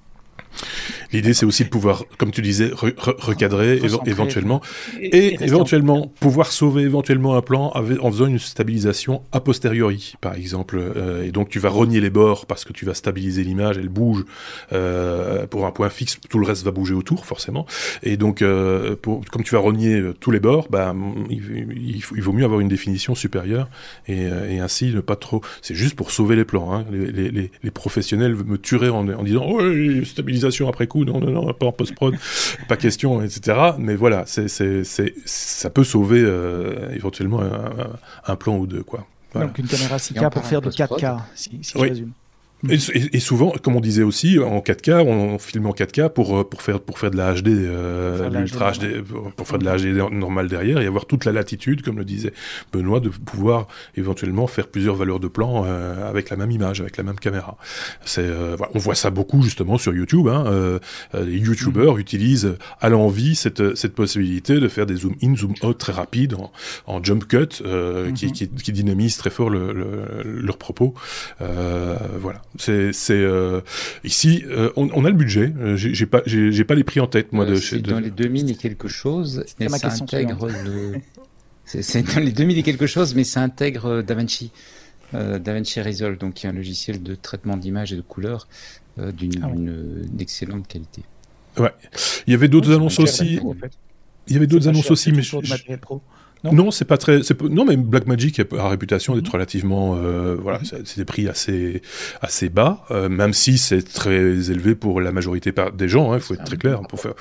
L'idée, c'est aussi de pouvoir, comme tu disais, recadrer éventuellement, et, éventuellement pouvoir sauver éventuellement un plan en faisant une stabilisation a posteriori, par exemple. Euh, et donc, tu vas rogner les bords parce que tu vas stabiliser l'image, elle bouge euh, pour un point fixe, tout le reste va bouger autour, forcément. Et donc, euh, pour, comme tu vas rogner tous les bords, bah, il, vaut mieux avoir une définition supérieure et, ainsi ne pas trop. C'est juste pour sauver les plans. Hein. Les, professionnels me tueraient en, en disant, oui, stabilisation après coup non, non, non, pas en post-prod, (laughs) pas question, etc. Mais voilà, c'est, c'est, c'est, ça peut sauver euh, éventuellement un, plan ou deux, quoi. Donc une caméra 6K pour faire de 4K, si, si je résume. Et, souvent, comme on disait aussi, en 4K, on, filme en 4K pour, euh, pour, faire, pour faire de la HD, euh, l'ultra HD, pour faire de la HD normale derrière et avoir toute la latitude, comme le disait Benoît, de pouvoir éventuellement faire plusieurs valeurs de plan euh, avec la même image, avec la même caméra. C'est, euh, on voit ça beaucoup justement sur YouTube. Hein, euh, les YouTubers mm. utilisent à l'envie cette, cette possibilité de faire des zoom in, zoom out très rapides en, en jump cut, mm-hmm. qui, qui, qui, dynamise très fort le, le, leur propos. voilà. C'est euh, ici, euh, on, a le budget. Euh, j'ai pas, j'ai pas les prix en tête moi. de, c'est dans les 2000 et quelque chose. Mais ça intègre le. C'est dans les 2000 et quelque chose, mais ça intègre DaVinci, DaVinci Resolve, donc qui est un logiciel de traitement d'image et de couleurs d'une ah excellente qualité. Ouais. Il y avait d'autres annonces aussi. Il y avait d'autres annonces aussi, mais je, non, c'est pas très. Non, mais Blackmagic a la réputation d'être relativement. Euh, voilà, mhm. c'est des prix assez assez bas, euh, même si c'est très élevé pour la majorité des gens. Il hein, faut être très clair pour faire.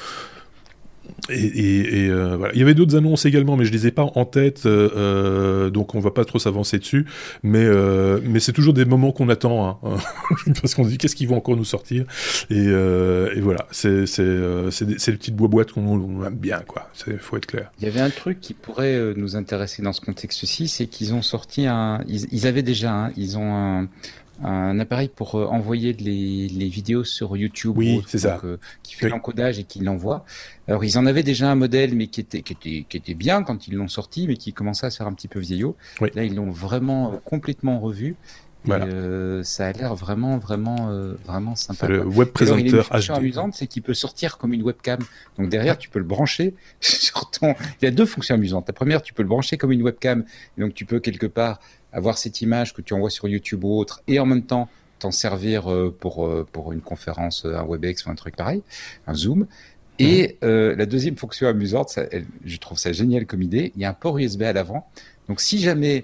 Et, euh, voilà. Il y avait d'autres annonces également, mais je les ai pas en tête, euh, euh, donc on va pas trop s'avancer dessus. Mais mais c'est toujours des moments qu'on attend, hein, (laughs) parce qu'on se dit qu'est-ce qu'ils vont encore nous sortir? Et, voilà, c'est c'est c'est les petites boîtes qu'on aime bien, quoi. Il faut être clair. Il y avait un truc qui pourrait nous intéresser dans ce contexte-ci, c'est qu'ils ont sorti un, ils, avaient déjà, hein, ils ont un un appareil pour euh, envoyer les, les, vidéos sur YouTube, oui, c'est ça, euh, qui fait l'encodage et qui l'envoie. Alors ils en avaient déjà un modèle, mais qui était qui était qui était bien quand ils l'ont sorti, mais qui commençait à se faire un petit peu vieillot. Là ils l'ont vraiment euh, complètement revu. Voilà. Et, ça a l'air vraiment, vraiment, vraiment sympa. Le web présenteur HD. amusante, c'est qu'il peut sortir comme une webcam. Donc derrière, tu peux le brancher (laughs) sur ton. Il y a deux fonctions amusantes. La première, tu peux le brancher comme une webcam. donc tu peux quelque part avoir cette image que tu envoies sur YouTube ou autre, et en même temps t'en servir euh, pour euh, pour une conférence, un WebEx ou un truc pareil, un Zoom. Et euh, la deuxième fonction amusante, ça, je trouve ça génial comme idée, il y a un port USB à l'avant. Donc si jamais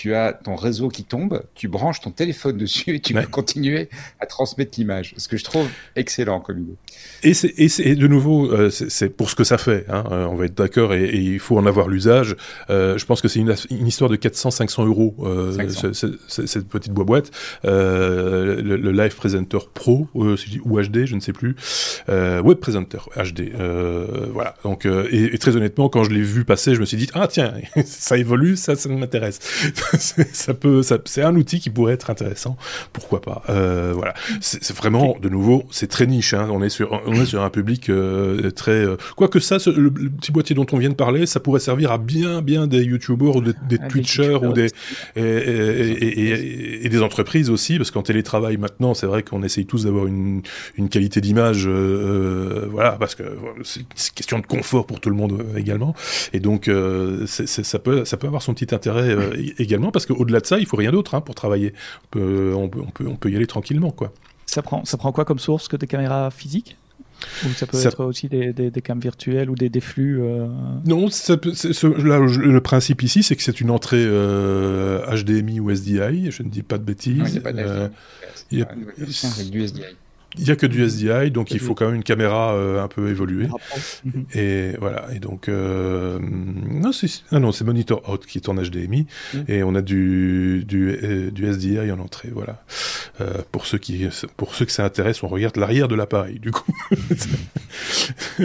tu as ton réseau qui tombe, tu branches ton téléphone dessus et tu peux continuer à transmettre l'image. Ce que je trouve excellent comme idée. Et c'est de nouveau, euh, c'est pour ce que ça fait. Hein, euh, on va être d'accord et, il faut en avoir l'usage. Euh, je pense que c'est une, une, histoire de 400-500 euros cette petite boîte. Le, le, Live Presenter Pro ou HD, je ne sais plus. Web Presenter HD. voilà. Donc et, très honnêtement, quand je l'ai vu passer, je me suis dit ah tiens, (laughs) ça évolue, ça, ça m'intéresse. (laughs) ça peut, c'est un outil qui pourrait être intéressant. Pourquoi pas? Euh, Voilà. C'est vraiment, de nouveau, c'est très niche. Hein. On est sur, on est sur un public euh, très. Euh, quoique ça, le, petit boîtier dont on vient de parler, ça pourrait servir à bien, bien des YouTubers ou des, des ah, Twitchers ou des et, et, et, des entreprises aussi, parce qu'en télétravail maintenant, c'est vrai qu'on essaye tous d'avoir une, une qualité d'image, voilà, parce que c'est question de confort pour tout le monde également. Et donc, ça peut, ça peut avoir son petit intérêt également, parce qu'au-delà de ça, il faut rien d'autre hein, pour travailler. On peut, on, peut, on, peut, y aller tranquillement. Quoi. Ça, prend, ça prend quoi comme source que des caméras physiques? Ou ça peut être aussi des, des, des cams virtuels ou des, des flux euh... Non, ça peut, là, le principe ici, c'est que c'est une entrée euh, HDMI ou SDI, je ne dis pas de bêtises. Non, il n'y a pas d'HDMI. Euh, il y a... du SDI. Il n'y a que du SDI, donc il faut quand même une caméra euh, un peu évoluée. Mhm. Et voilà. Et donc euh, non, c'est ah non, c'est Monitor Out qui est en HDMI mhm. et on a du du, euh, du SDI en entrée. Voilà. Pour ceux qui pour ceux que ça intéresse, on regarde l'arrière de l'appareil. Du coup. (laughs)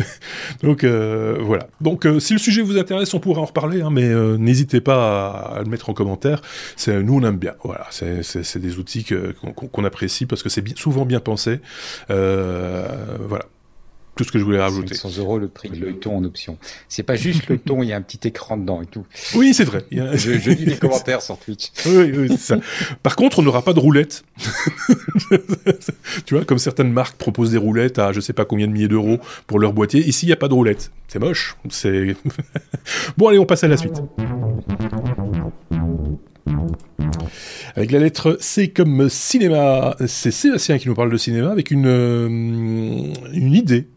donc voilà. Donc si le sujet vous intéresse, on pourra en reparler, hein, mais n'hésitez pas à, le mettre en commentaire. C'est nous on aime bien. Voilà. C'est c'est des outils qu'on apprécie parce que c'est souvent bien pensé. Voilà tout ce que je voulais rajouter. 100 euros le prix de l'œilleton en option. C'est pas (laughs) juste le ton, il y a un petit écran dedans et tout. Oui, c'est vrai. je, lis les commentaires sur Twitch. (laughs) Oui, oui, c'est ça. Par contre, on n'aura pas de roulette. (laughs) tu vois, comme certaines marques proposent des roulettes à je sais pas combien de milliers d'euros pour leur boîtier. Ici, il n'y a pas de roulette. C'est moche. C'est bon. Allez, on passe à la suite. Avec la lettre C comme cinéma, c'est Sébastien qui nous parle de cinéma avec une, euh, une idée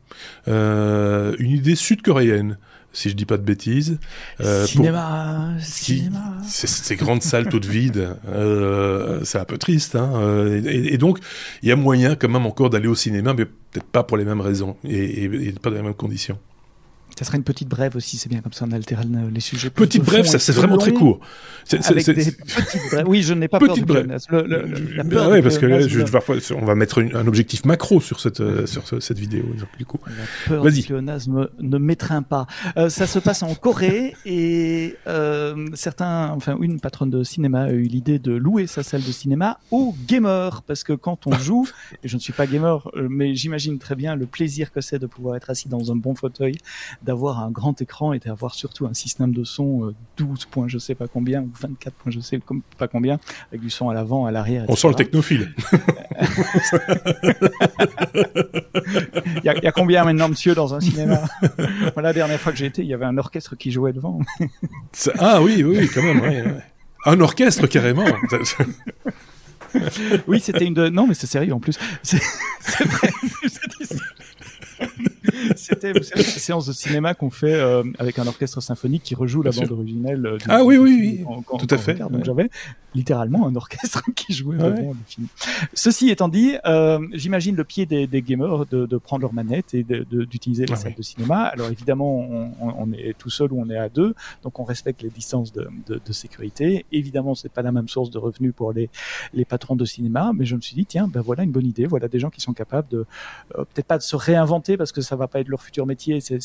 euh, une idée sud-coréenne si je dis pas de bêtises. Euh, cinéma, cinéma. Ces grandes salles toutes vides, euh, c'est un peu triste. Hein, et, donc, il y a moyen quand même encore d'aller au cinéma, mais peut-être pas pour les mêmes raisons et, et pas dans les mêmes conditions. Ça sera une petite brève aussi, c'est bien comme ça on alterne les sujets. Petite brève, ça c'est vraiment très court. Avec des (laughs) petites brèves. Oui, je n'ai pas petite peur brève. Le, le, la peur ouais, parce que là, je, parfois, on va mettre un objectif macro sur cette euh, sur cette vidéo. Du coup, la peur du pléonasme ne m'étreint pas. Euh, ça se passe en Corée et euh, certains, enfin une patronne de cinéma a eu l'idée de louer sa salle de cinéma aux gamers parce que quand on joue, (laughs) et je ne suis pas gamer, euh, mais j'imagine très bien le plaisir que c'est de pouvoir être assis dans un bon fauteuil d'avoir un grand écran et d'avoir surtout un système de son 12 euh, points je sais pas combien ou 24 points je sais pas combien avec du son à l'avant à l'arrière on sent le technophile. (laughs) Il, y a, combien maintenant monsieur dans un cinéma? La dernière fois que j'ai été il y avait un orchestre qui jouait devant. Ah oui oui quand même un orchestre carrément. Oui, c'était une de... Non, mais c'est sérieux en plus. C'est. (laughs) C'était une séance de cinéma qu'on fait euh, avec un orchestre symphonique qui rejoue la bande originelle. Euh, ah oui, oui, oui, tout à fait. Donc j'avais littéralement un orchestre (laughs) qui jouait le film. Ceci étant dit, euh, j'imagine le pied des, des gamers de, de, prendre leur manette et d'utiliser de, les ah salles de cinéma. Alors évidemment, on, on, est tout seul ou on est à deux, donc on respecte les distances de, de sécurité. Évidemment, c'est pas la même source de revenus pour les, les patrons de cinéma, mais je me suis dit tiens, ben voilà une bonne idée. Voilà des gens qui sont capables de peut-être pas de se réinventer parce que ça va pas être leur futur métier. C'est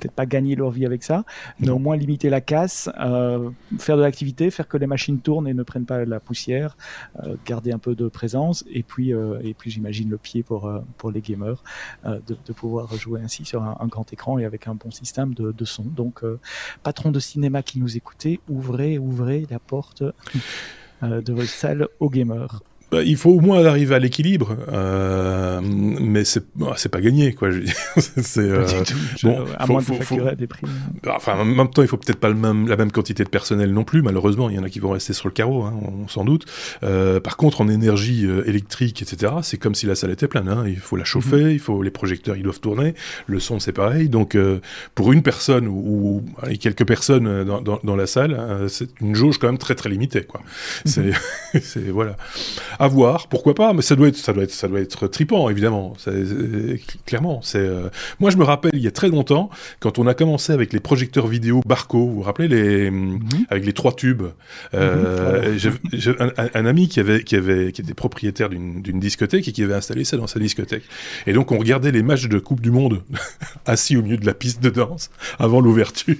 peut-être pas gagner leur vie avec ça, mais au moins limiter la casse, euh, faire de l'activité, faire que les machines tournent et ne prennent pas la poussière, euh, garder un peu de présence, et puis euh, et puis j'imagine le pied pour pour les gamers de, pouvoir jouer ainsi sur un, grand écran et avec un bon système de, de son. Donc patron de cinéma qui nous écoutez, ouvrez ouvrez la porte de votre salle aux gamers. Bah, il faut au moins arriver à l'équilibre, euh, mais c'est bah, pas gagné quoi. Je (laughs) c'est euh, bon, à faut, moins faut, de faut, des prix. Bah, enfin, en même temps, il faut peut-être pas le même la même quantité de personnel non plus. Malheureusement, il y en a qui vont rester sur le carreau, hein, on, sans doute. Euh, par contre, en énergie euh, électrique, etc., c'est comme si la salle était pleine. Hein. Il faut la chauffer, mhm. il faut les projecteurs, ils doivent tourner. Le son, c'est pareil. Donc, euh, pour une personne ou, ou quelques personnes dans, dans, dans la salle, c'est une jauge quand même très très limitée quoi. (laughs) C'est voilà à voir, pourquoi pas, mais ça doit être, ça doit être, ça doit être tripant, évidemment. clairement, c'est. Euh, moi, je me rappelle il y a très longtemps quand on a commencé avec les projecteurs vidéo Barco. Vous vous rappelez les mhm. avec les trois tubes. Euh, mhm. J'ai un, un, ami qui avait, qui avait, qui était propriétaire d'une discothèque et qui avait installé ça dans sa discothèque. Et donc, on regardait les matchs de Coupe du Monde (laughs) assis au milieu de la piste de danse avant l'ouverture.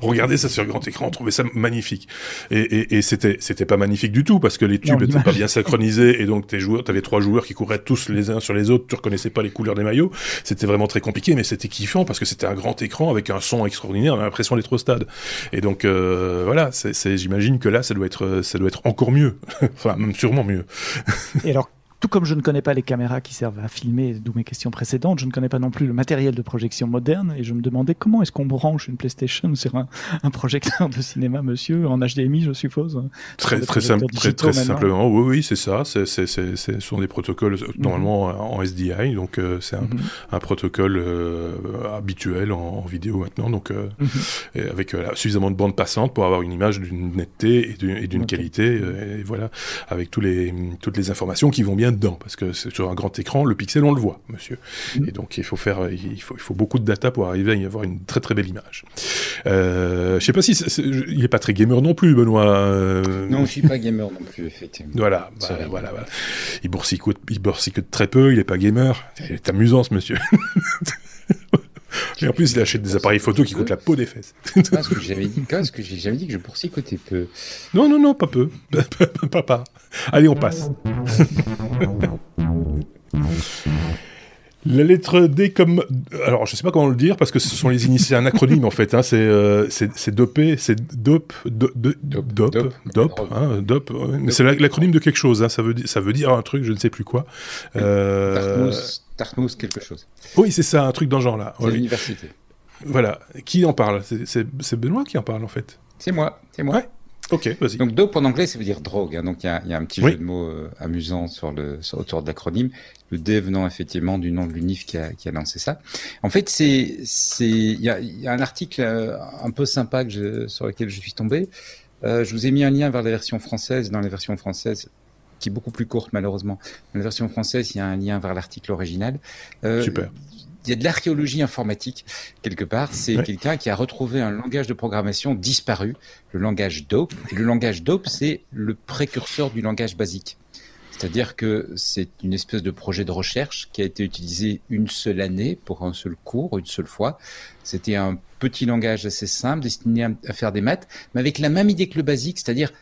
on regardait ça sur grand écran, on trouvait ça magnifique. Et, et, et c'était, c'était pas magnifique du tout parce que les tubes n'étaient pas bien (laughs) synchronisés et donc tes joueurs, t'avais trois joueurs qui couraient tous les uns sur les autres, tu reconnaissais pas les couleurs des maillots. C'était vraiment très compliqué, mais c'était kiffant parce que c'était un grand écran avec un son extraordinaire, on a l'impression d'être au stade. Et donc euh, voilà, c'est, j'imagine que là, ça doit être, ça doit être encore mieux, (laughs) enfin même sûrement mieux. et alors tout comme je ne connais pas les caméras qui servent à filmer, d'où mes questions précédentes, je ne connais pas non plus le matériel de projection moderne et je me demandais comment est-ce qu'on branche une PlayStation sur un, un, projecteur de cinéma, monsieur, en HDMI, je suppose. Très, très, simple, très, très simplement, oui, oui, c'est ça. Ce sont des protocoles euh, mhm. normalement en SDI, donc euh, c'est un, mhm. un, protocole euh, habituel en, vidéo maintenant, donc mhm. avec suffisamment de bandes passantes pour avoir une image d'une netteté et d'une, qualité, et voilà, avec tous les, toutes les informations qui vont bien dedans, parce que sur un grand écran, le pixel, on le voit, monsieur. Mm. Et donc, il faut faire, il faut, il faut beaucoup de data pour arriver à y avoir une très très belle image. Euh, je sais pas si il est pas très gamer non plus, Benoît. Euh. Non, je suis pas gamer non plus, effectivement. Voilà, voilà, voilà, Il boursicote, il boursicote très peu, il est pas gamer. C'est amusant, ce monsieur. (laughs) Et en plus, il achète des appareils photo qui coûtent la peau des fesses. Parce que j'avais dit, parce que j'ai jamais dit que je boursicotais peu? Non, non, non, pas peu. (laughs) pas, pas. Allez, on passe. La lettre D comme... Alors, je sais pas comment le dire, parce que ce sont les initiés, un acronyme, en fait. Hein, c'est euh, dopé, c'est DOP, DOP, DOP, DOP, hein, DOP. C'est l'acronyme de quelque chose, hein, ça, veut, ça veut dire un truc, je ne sais plus quoi. Euh... Tartmousse, quelque chose. Oui, c'est ça, un truc dans ce genre-là. C'est l'université. Voilà. Qui en parle? C'est Benoît qui en parle, en fait. C'est moi, c'est moi. Ouais. Ok, vas-y. Donc dope en anglais, ça veut dire drogue. Hein. donc il y, y a, un petit jeu de mots euh, amusant sur le sur, autour de l'acronyme. Le D venant effectivement du nom de l'UNIF qui a, qui a lancé ça. En fait, c'est c'est il y a, y a, un article euh, un peu sympa que je, sur lequel je suis tombé. Euh, je vous ai mis un lien vers la version française. Dans la version française, qui est beaucoup plus courte malheureusement. Dans la version française, il y a un lien vers l'article original. Euh, Super il y a de l'archéologie informatique quelque part. C'est quelqu'un qui a retrouvé un langage de programmation disparu, le langage DOPE. le langage DOPE, c'est le précurseur du langage basique. C'est-à-dire que c'est une espèce de projet de recherche qui a été utilisé une seule année pour un seul cours, une seule fois. C'était un petit langage assez simple destiné à faire des maths, mais avec la même idée que le basique, c'est-à-dire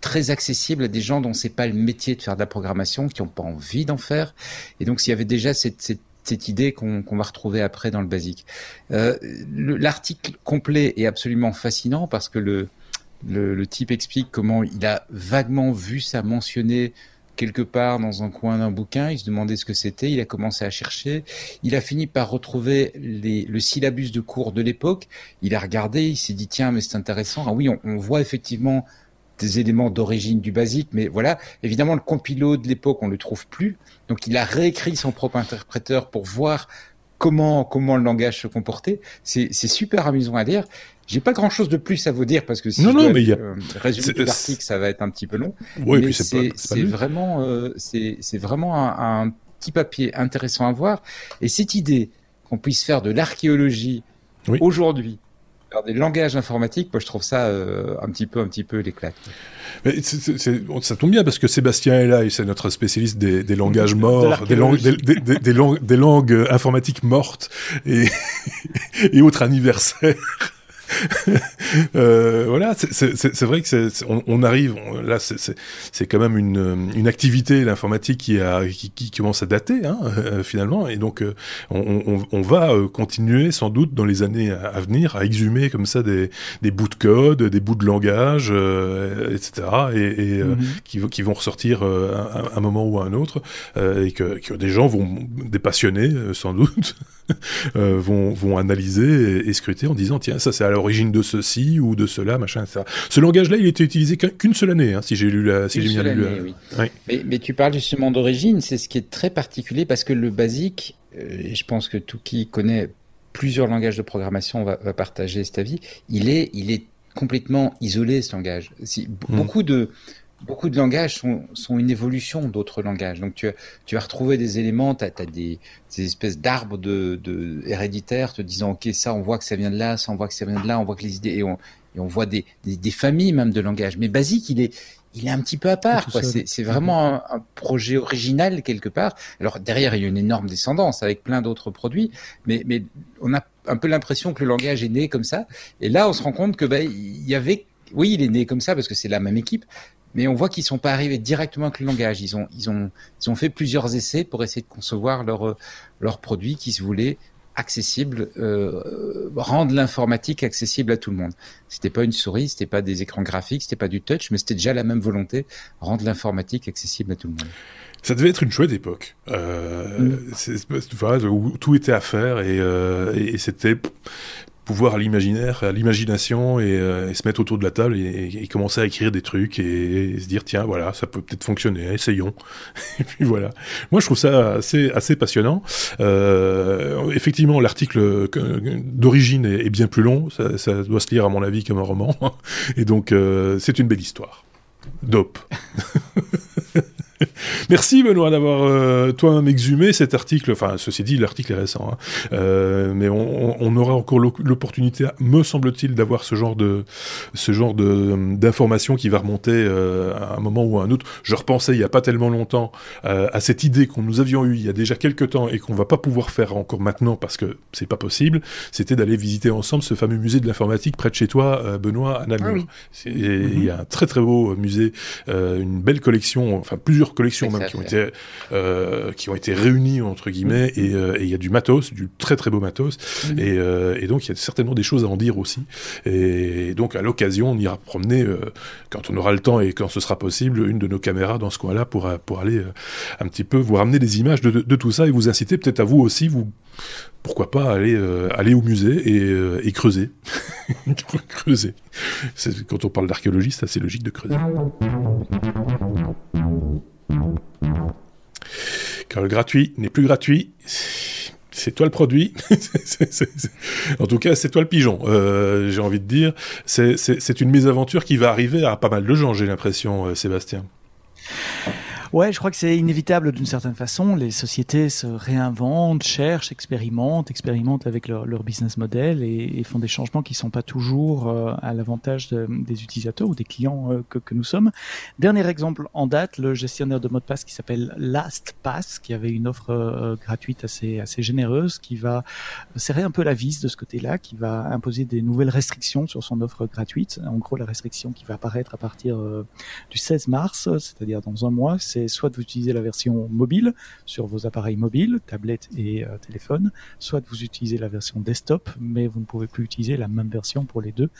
très accessible à des gens dont c'est pas le métier de faire de la programmation, qui n'ont pas envie d'en faire. Et donc, s'il y avait déjà cette, idée qu'on va retrouver après dans le basique. Euh, L'article complet est absolument fascinant parce que le, type explique comment il a vaguement vu ça mentionné quelque part dans un coin d'un bouquin, il se demandait ce que c'était, il a commencé à chercher, il a fini par retrouver le syllabus de cours de l'époque, il a regardé, il s'est dit tiens mais c'est intéressant, ah oui on voit effectivement des éléments d'origine du basique, mais voilà, évidemment le compilo de l'époque on le trouve plus, donc il a réécrit son propre interpréteur pour voir comment comment le langage se comportait. C'est super amusant à lire. J'ai pas grand chose de plus à vous dire parce que si non, je non, mais il y a... Euh, résumer l'article, ça va être un petit peu long. Oui, mais c'est vraiment euh, c'est vraiment un, un, petit papier intéressant à voir. Et cette idée qu'on puisse faire de l'archéologie aujourd'hui des langages informatiques, moi je trouve ça euh, un petit peu, un petit peu l'éclate. Mais ça tombe bien parce que Sébastien est là et c'est notre spécialiste des, des langages morts, des langues, des, des, des, langues, des langues informatiques mortes et, (laughs) et autres anniversaires. (laughs) euh, voilà, c'est vrai que on, on, arrive là, c'est quand même une, une activité l'informatique qui, qui, qui, commence à dater hein, (laughs) euh, finalement, et donc euh, on, va euh, continuer sans doute dans les années à, venir à exhumer comme ça des, des bouts de code, des bouts de langage, etc. et, et mm-hmm. qui, qui, vont ressortir à un moment ou à un autre, et que, que, des gens vont, des passionnés sans doute, (laughs) vont, vont analyser et, et, scruter en disant tiens ça c'est à l'origine de ceci ou de cela, machin, etc. Ce langage-là, il était utilisé qu'une seule année, hein, si j'ai lu la, si j'ai bien lu. oui. mais, mais, tu parles justement d'origine, c'est ce qui est très particulier parce que le basique, euh, et je pense que tout qui connaît plusieurs langages de programmation va, va, partager cet avis. Il est, il est complètement isolé ce langage. Si, hmm. Beaucoup de beaucoup de langages sont, sont une évolution d'autres langages. Donc tu, tu vas retrouver des éléments, tu as, des, des, espèces d'arbres de, de héréditaires te disant ok ça on voit que ça vient de là, ça on voit que ça vient de là, on voit que les idées et on, et on voit des, des, des familles même de langages. Mais basique il est il est un petit peu à part. C'est vraiment un, un, projet original quelque part. Alors derrière il y a une énorme descendance avec plein d'autres produits, mais, mais on a un peu l'impression que le langage est né comme ça. Et là on se rend compte que ben il y avait oui, il est né comme ça parce que c'est la même équipe, mais on voit qu'ils sont pas arrivés directement avec le langage. Ils ont, ils ont, ils ont fait plusieurs essais pour essayer de concevoir leur, leur produit qui se voulait accessible, euh, rendre l'informatique accessible à tout le monde. C'était pas une souris, c'était pas des écrans graphiques, c'était pas du touch, mais c'était déjà la même volonté, rendre l'informatique accessible à tout le monde. Ça devait être une chouette époque, euh, mm. où tout était à faire et, euh, et c'était pouvoir à l'imaginaire, à l'imagination et, euh, se mettre autour de la table et, et, commencer à écrire des trucs et, se dire tiens voilà ça peut peut-être fonctionner, essayons. (laughs) et puis voilà. Moi je trouve ça assez assez passionnant. Euh, effectivement l'article d'origine est, est, bien plus long, ça, ça, doit se lire à mon avis comme un roman (laughs) et donc euh, c'est une belle histoire. Dope. (laughs) (laughs) Merci Benoît d'avoir euh, toi-même exhumé cet article. Enfin, ceci dit, l'article est récent, hein. euh, mais on, on, aura encore l'opportunité, me semble-t-il, d'avoir ce genre de ce genre de d'informations qui va remonter euh, à un moment ou à un autre. Je repensais il y a pas tellement longtemps euh, à cette idée qu'on nous avions eue il y a déjà quelques temps et qu'on va pas pouvoir faire encore maintenant parce que c'est pas possible. C'était d'aller visiter ensemble ce fameux musée de l'informatique près de chez toi, euh, Benoît, à Namur. Ah oui. Il y a un très très beau musée, une belle collection, enfin plusieurs collections collections même qui ont été euh, qui ont été réunies entre guillemets et il y a du matos, du très très beau matos mm. et, et, donc il y a certainement des choses à en dire aussi. Et donc à l'occasion, on ira promener quand on aura le temps et quand ce sera possible une de nos caméras dans ce coin-là pour pour aller un petit peu vous ramener des images de, de, tout ça et vous inciter peut-être à vous aussi vous pourquoi pas aller aller au musée et, et creuser (laughs) creuser quand on parle d'archéologie c'est assez logique de creuser quand le gratuit n'est plus gratuit, c'est toi le produit. (laughs) en tout cas, c'est toi le pigeon, euh, j'ai envie de dire. C'est une mésaventure qui va arriver à pas mal de gens, j'ai l'impression, euh, Sébastien. Ouais, je crois que c'est inévitable d'une certaine façon. Les sociétés se réinventent, cherchent, expérimentent, expérimentent avec leur, leur business model et, font des changements qui sont pas toujours euh, à l'avantage des utilisateurs ou des clients euh, que, que, nous sommes. Dernier exemple en date, le gestionnaire de mot de passe qui s'appelle LastPass, qui avait une offre euh, gratuite assez, assez généreuse, qui va serrer un peu la vis de ce côté-là, qui va imposer des nouvelles restrictions sur son offre gratuite. En gros, la restriction qui va apparaître à partir du 16 mars, c'est-à-dire dans un mois, soit de vous utiliser la version mobile sur vos appareils mobiles, tablettes et euh, téléphones, soit vous utiliser la version desktop, mais vous ne pouvez plus utiliser la même version pour les deux.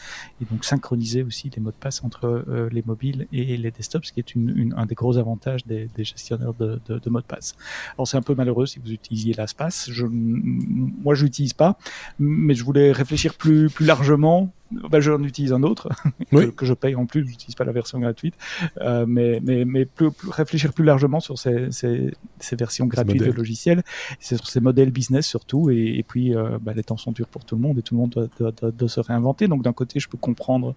Et donc synchroniser aussi les mots de passe entre euh, les mobiles et les desktops, ce qui est un des gros avantages des, gestionnaires de, mots de passe. Alors c'est un peu malheureux si vous utilisiez l'ASPAS. Je, moi, je l'utilise pas, mais je voulais réfléchir plus, plus largement bah, j'en utilise un autre (laughs) que, je paye en plus. J'utilise pas la version gratuite, euh, mais mais mais plus, réfléchir plus largement sur ces, ces, ces versions gratuites de logiciels, c'est sur ces modèles business surtout. Et, et puis euh, bah, les temps sont durs pour tout le monde et tout le monde doit, doit, doit, se réinventer. Donc d'un côté, je peux comprendre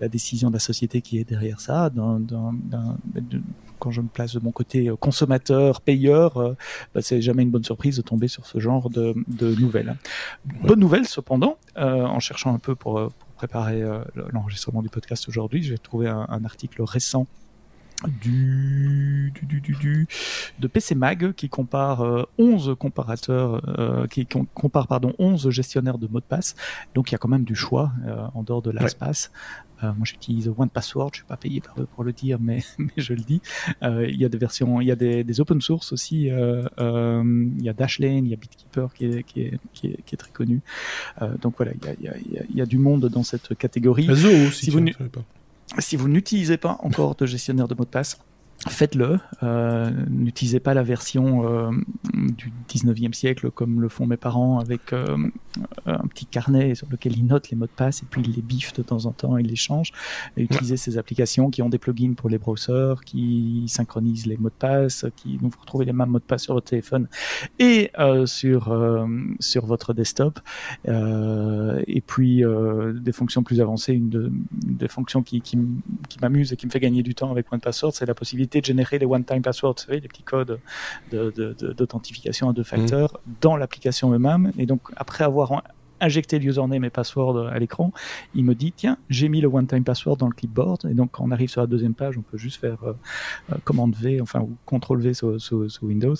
la décision de la société qui est derrière ça. quand je me place de mon côté euh, consommateur, payeur, euh, bah, c'est jamais une bonne surprise de tomber sur ce genre de, de nouvelles. Bonne nouvelle cependant, en cherchant un peu pour préparer euh, l'enregistrement du podcast aujourd'hui, j'ai trouvé un, article récent du, du, du, du, de PC Mag qui compare 11 euh, comparateurs, euh, qui compare pardon 11 gestionnaires de mots de passe. Donc il y a quand même du choix en dehors de l'espace. moi j'utilise One Password, je suis pas payé par eux pour le dire, mais, (laughs) mais je le dis. il y a des versions, il y a des, des open source aussi. il y a Dashlane, il y a Bitkeeper qui est, qui est, qui est, qui est très connu. donc voilà, il y a, il y, a, il y a du monde dans cette catégorie. aussi, si vous, si vous n'utilisez pas encore de gestionnaire de mot de passe, faites-le. Euh, N'utilisez pas la version euh, du 19e siècle comme le font mes parents avec euh, un petit carnet sur lequel ils notent les mots de passe et puis ils les biffent de temps en temps, ils les changent. utilisez ces applications qui ont des plugins pour les browsers, qui synchronisent les mots de passe, qui vous retrouvez les mêmes mots de passe sur votre téléphone et euh, sur euh, sur votre desktop. Euh, et puis des fonctions plus avancées, une, de, des fonctions qui, qui, qui m'amuse et qui me fait gagner du temps avec OnePassword, c'est la possibilité de générer les one-time passwords, vous savez, les petits codes d'authentification à deux facteurs mmh. dans l'application eux-mêmes. Et donc, après avoir injecté le username et password à l'écran, il me dit tiens, j'ai mis le one-time password dans le clipboard. Et donc, quand on arrive sur la deuxième page, on peut juste faire euh, euh, commande V, enfin, ou contrôle V sur, Windows.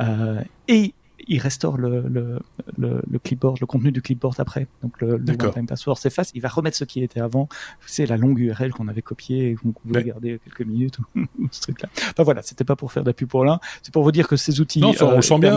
Euh, et il restaure le, le, le, le, clipboard, le contenu du clipboard après. Donc le, one-time password s'efface. Il va remettre ce qui était avant. C'est la longue URL qu'on avait copiée et qu'on pouvait garder quelques minutes (laughs) ce truc-là. Enfin voilà, c'était pas pour faire d'appui pour l'un, c'est pour vous dire que ces outils. Non, on le euh, sent bien.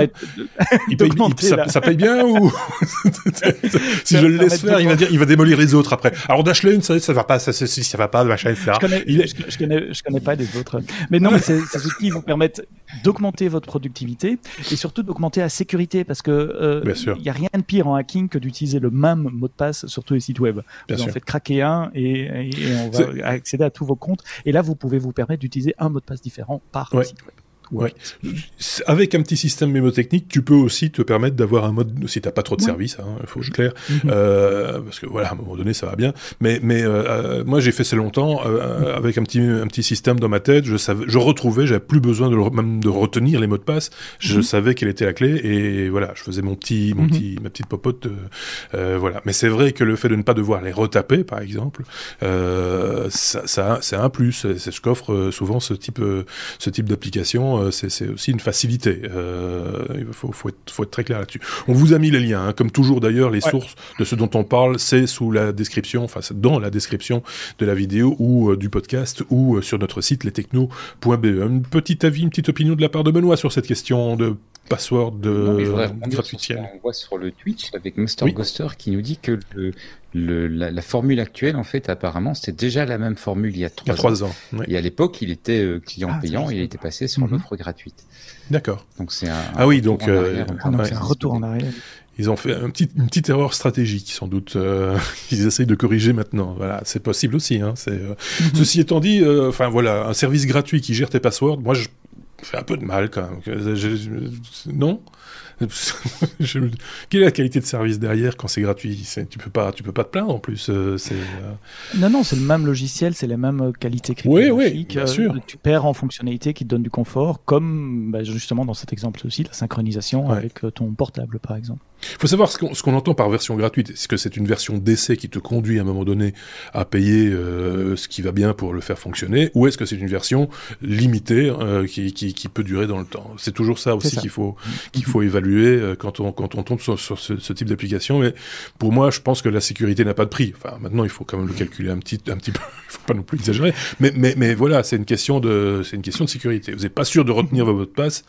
il paye, ça, ça, paye bien ou (laughs) si je le laisse faire, il va dire, il va démolir les autres après. Alors Dashlane, ça, ça va pas, ça, ça, va pas, machin, etc. Je connais, il... je, connais, je connais pas les autres. Mais non, mais ces, ces outils vous permettent d'augmenter votre productivité et surtout d'augmenter la sécurité parce que euh, il y a rien de pire en hacking que d'utiliser le même mot de passe sur tous les sites web. Bien vous en faites craquer un et, et on va accéder à tous vos comptes et là vous pouvez vous permettre d'utiliser un mot de passe différent par site web. Ouais. Avec un petit système mémotechnique, tu peux aussi te permettre d'avoir un mode, si t'as pas trop de services, il hein, faut être clair, mhm. euh, parce que voilà, à un moment donné, ça va bien. Mais, mais euh, euh moi, j'ai fait ça longtemps euh, avec un petit, un petit système dans ma tête. Je savais, je retrouvais, j'avais plus besoin de même de retenir les mots de passe. Je mhm. savais quelle était la clé et voilà, je faisais mon petit, mon mhm. petit, ma petite popote. Euh, voilà. Mais c'est vrai que le fait de ne pas devoir les retaper, par exemple, ça, ça c'est un plus. C'est ce qu'offre souvent ce type, ce type d'application maintenant, c'est aussi une facilité. il faut, faut, être, faut, être, très clair là-dessus. On vous a mis les liens, hein, comme toujours d'ailleurs, les sources de ce dont on parle, c'est sous la description, enfin dans la description de la vidéo ou du podcast ou sur notre site lestechno.be. Un petit avis, une petite opinion de la part de Benoît sur cette question de password de gratuitiel. On voit sur le Twitch avec Mr. Ghoster qui nous dit que le, la, formule actuelle, en fait, apparemment, c'était déjà la même formule il y a trois, ans. Et à l'époque, il était euh, client ah, payant, et il était passé sur mhm. l'offre gratuite. D'accord. Donc c'est un, ah oui, donc, euh, ah, c'est un retour en arrière. Ils ont fait un petit, une petite erreur stratégique, sans doute. Euh, (laughs) ils essayent de corriger maintenant. Voilà, c'est possible aussi. Hein, c'est, mhm. Ceci étant dit, enfin voilà, un service gratuit qui gère tes passwords, moi je fait un peu de mal quand même. non (laughs) Quelle est la qualité de service derrière quand c'est gratuit? Tu peux pas, tu peux pas te plaindre en plus. Euh, euh. Non, non, c'est le même logiciel, c'est les mêmes qualités cryptographiques. Oui, oui, bien euh, sûr. Tu perds en fonctionnalité qui te donne du confort, comme bah, justement dans cet exemple aussi, la synchronisation avec ton portable, par exemple. Il faut savoir ce qu'on, entend par version gratuite. Est-ce que c'est une version d'essai qui te conduit à un moment donné à payer ce qui va bien pour le faire fonctionner, ou est-ce que c'est une version limitée qui, qui, qui, peut durer dans le temps? C'est toujours ça aussi qu'il faut qu'il faut évaluer euh, quand on, quand on tombe sur, ce, type d'application. Mais pour moi, je pense que la sécurité n'a pas de prix. Enfin, maintenant, il faut quand même le calculer un petit, un petit peu. (laughs) Il faut pas non plus exagérer. Mais, mais, mais voilà, c'est une question de, c'est une question de sécurité. Vous n'êtes pas sûr de retenir votre mot de passe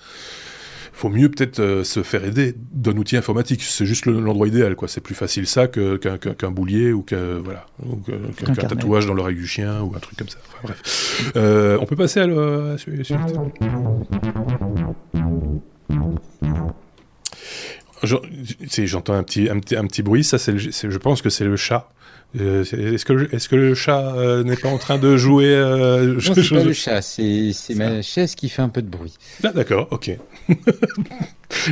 faut mieux peut-être euh, se faire aider d'un outil informatique. C'est juste l'endroit idéal, quoi. C'est plus facile ça qu'un boulier ou qu'un voilà, qu'un tatouage dans l'oreille du chien ou un truc comme ça. Enfin, bref. Euh, on peut passer à la suite. J'entends un petit, un, petit, un petit bruit, ça c'est, je pense que c'est le chat. Euh, est-ce que, est-ce que le chat euh, n'est pas en train de jouer euh, Non, c'est pas le chat, c'est, ma chaise qui fait un peu de bruit. Ah, d'accord, ok. (laughs)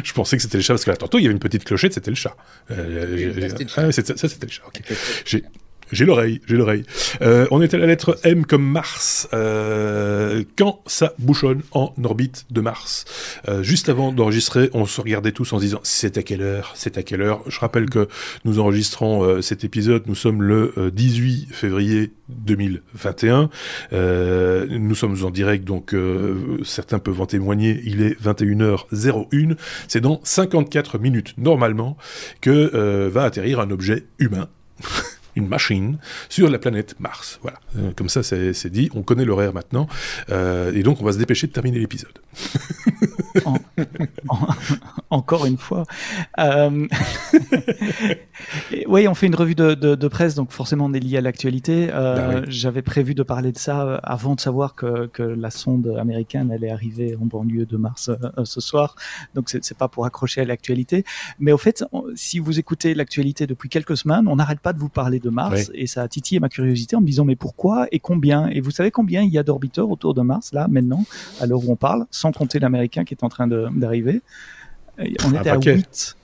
je pensais que c'était le chat parce que là, tantôt il y avait une petite clochette, c'était le chat. Euh, ah, ça c'était le chat. ok. J'ai l'oreille, j'ai l'oreille. Euh, on est à la lettre M comme Mars. Euh, quand ça bouchonne en orbite de Mars euh, Juste avant d'enregistrer, on se regardait tous en se disant c'est à quelle heure C'est à quelle heure Je rappelle que nous enregistrons euh, cet épisode, nous sommes le 18 février 2021. nous sommes en direct, donc certains peuvent en témoigner. Il est 21h01. C'est dans 54 minutes normalement que va atterrir un objet humain. (laughs) une machine sur la planète Mars. Voilà. Euh, comme ça, c'est dit. On connaît l'horaire maintenant. Euh, et donc, on va se dépêcher de terminer l'épisode. encore une fois. Euh... (laughs) oui, on fait une revue de, presse, donc forcément on est lié à l'actualité. Bah j'avais prévu de parler de ça avant de savoir que, la sonde américaine allait arriver en banlieue de Mars ce soir. Donc c'est pas pour accrocher à l'actualité. Mais au fait, si vous écoutez l'actualité depuis quelques semaines, on n'arrête pas de vous parler de Mars et ça a titillé ma curiosité en me disant mais pourquoi et combien? Et vous savez combien il y a d'orbiteurs autour de Mars là maintenant, à l'heure où on parle, sans compter l'américain qui est en train d'arriver? On était à 8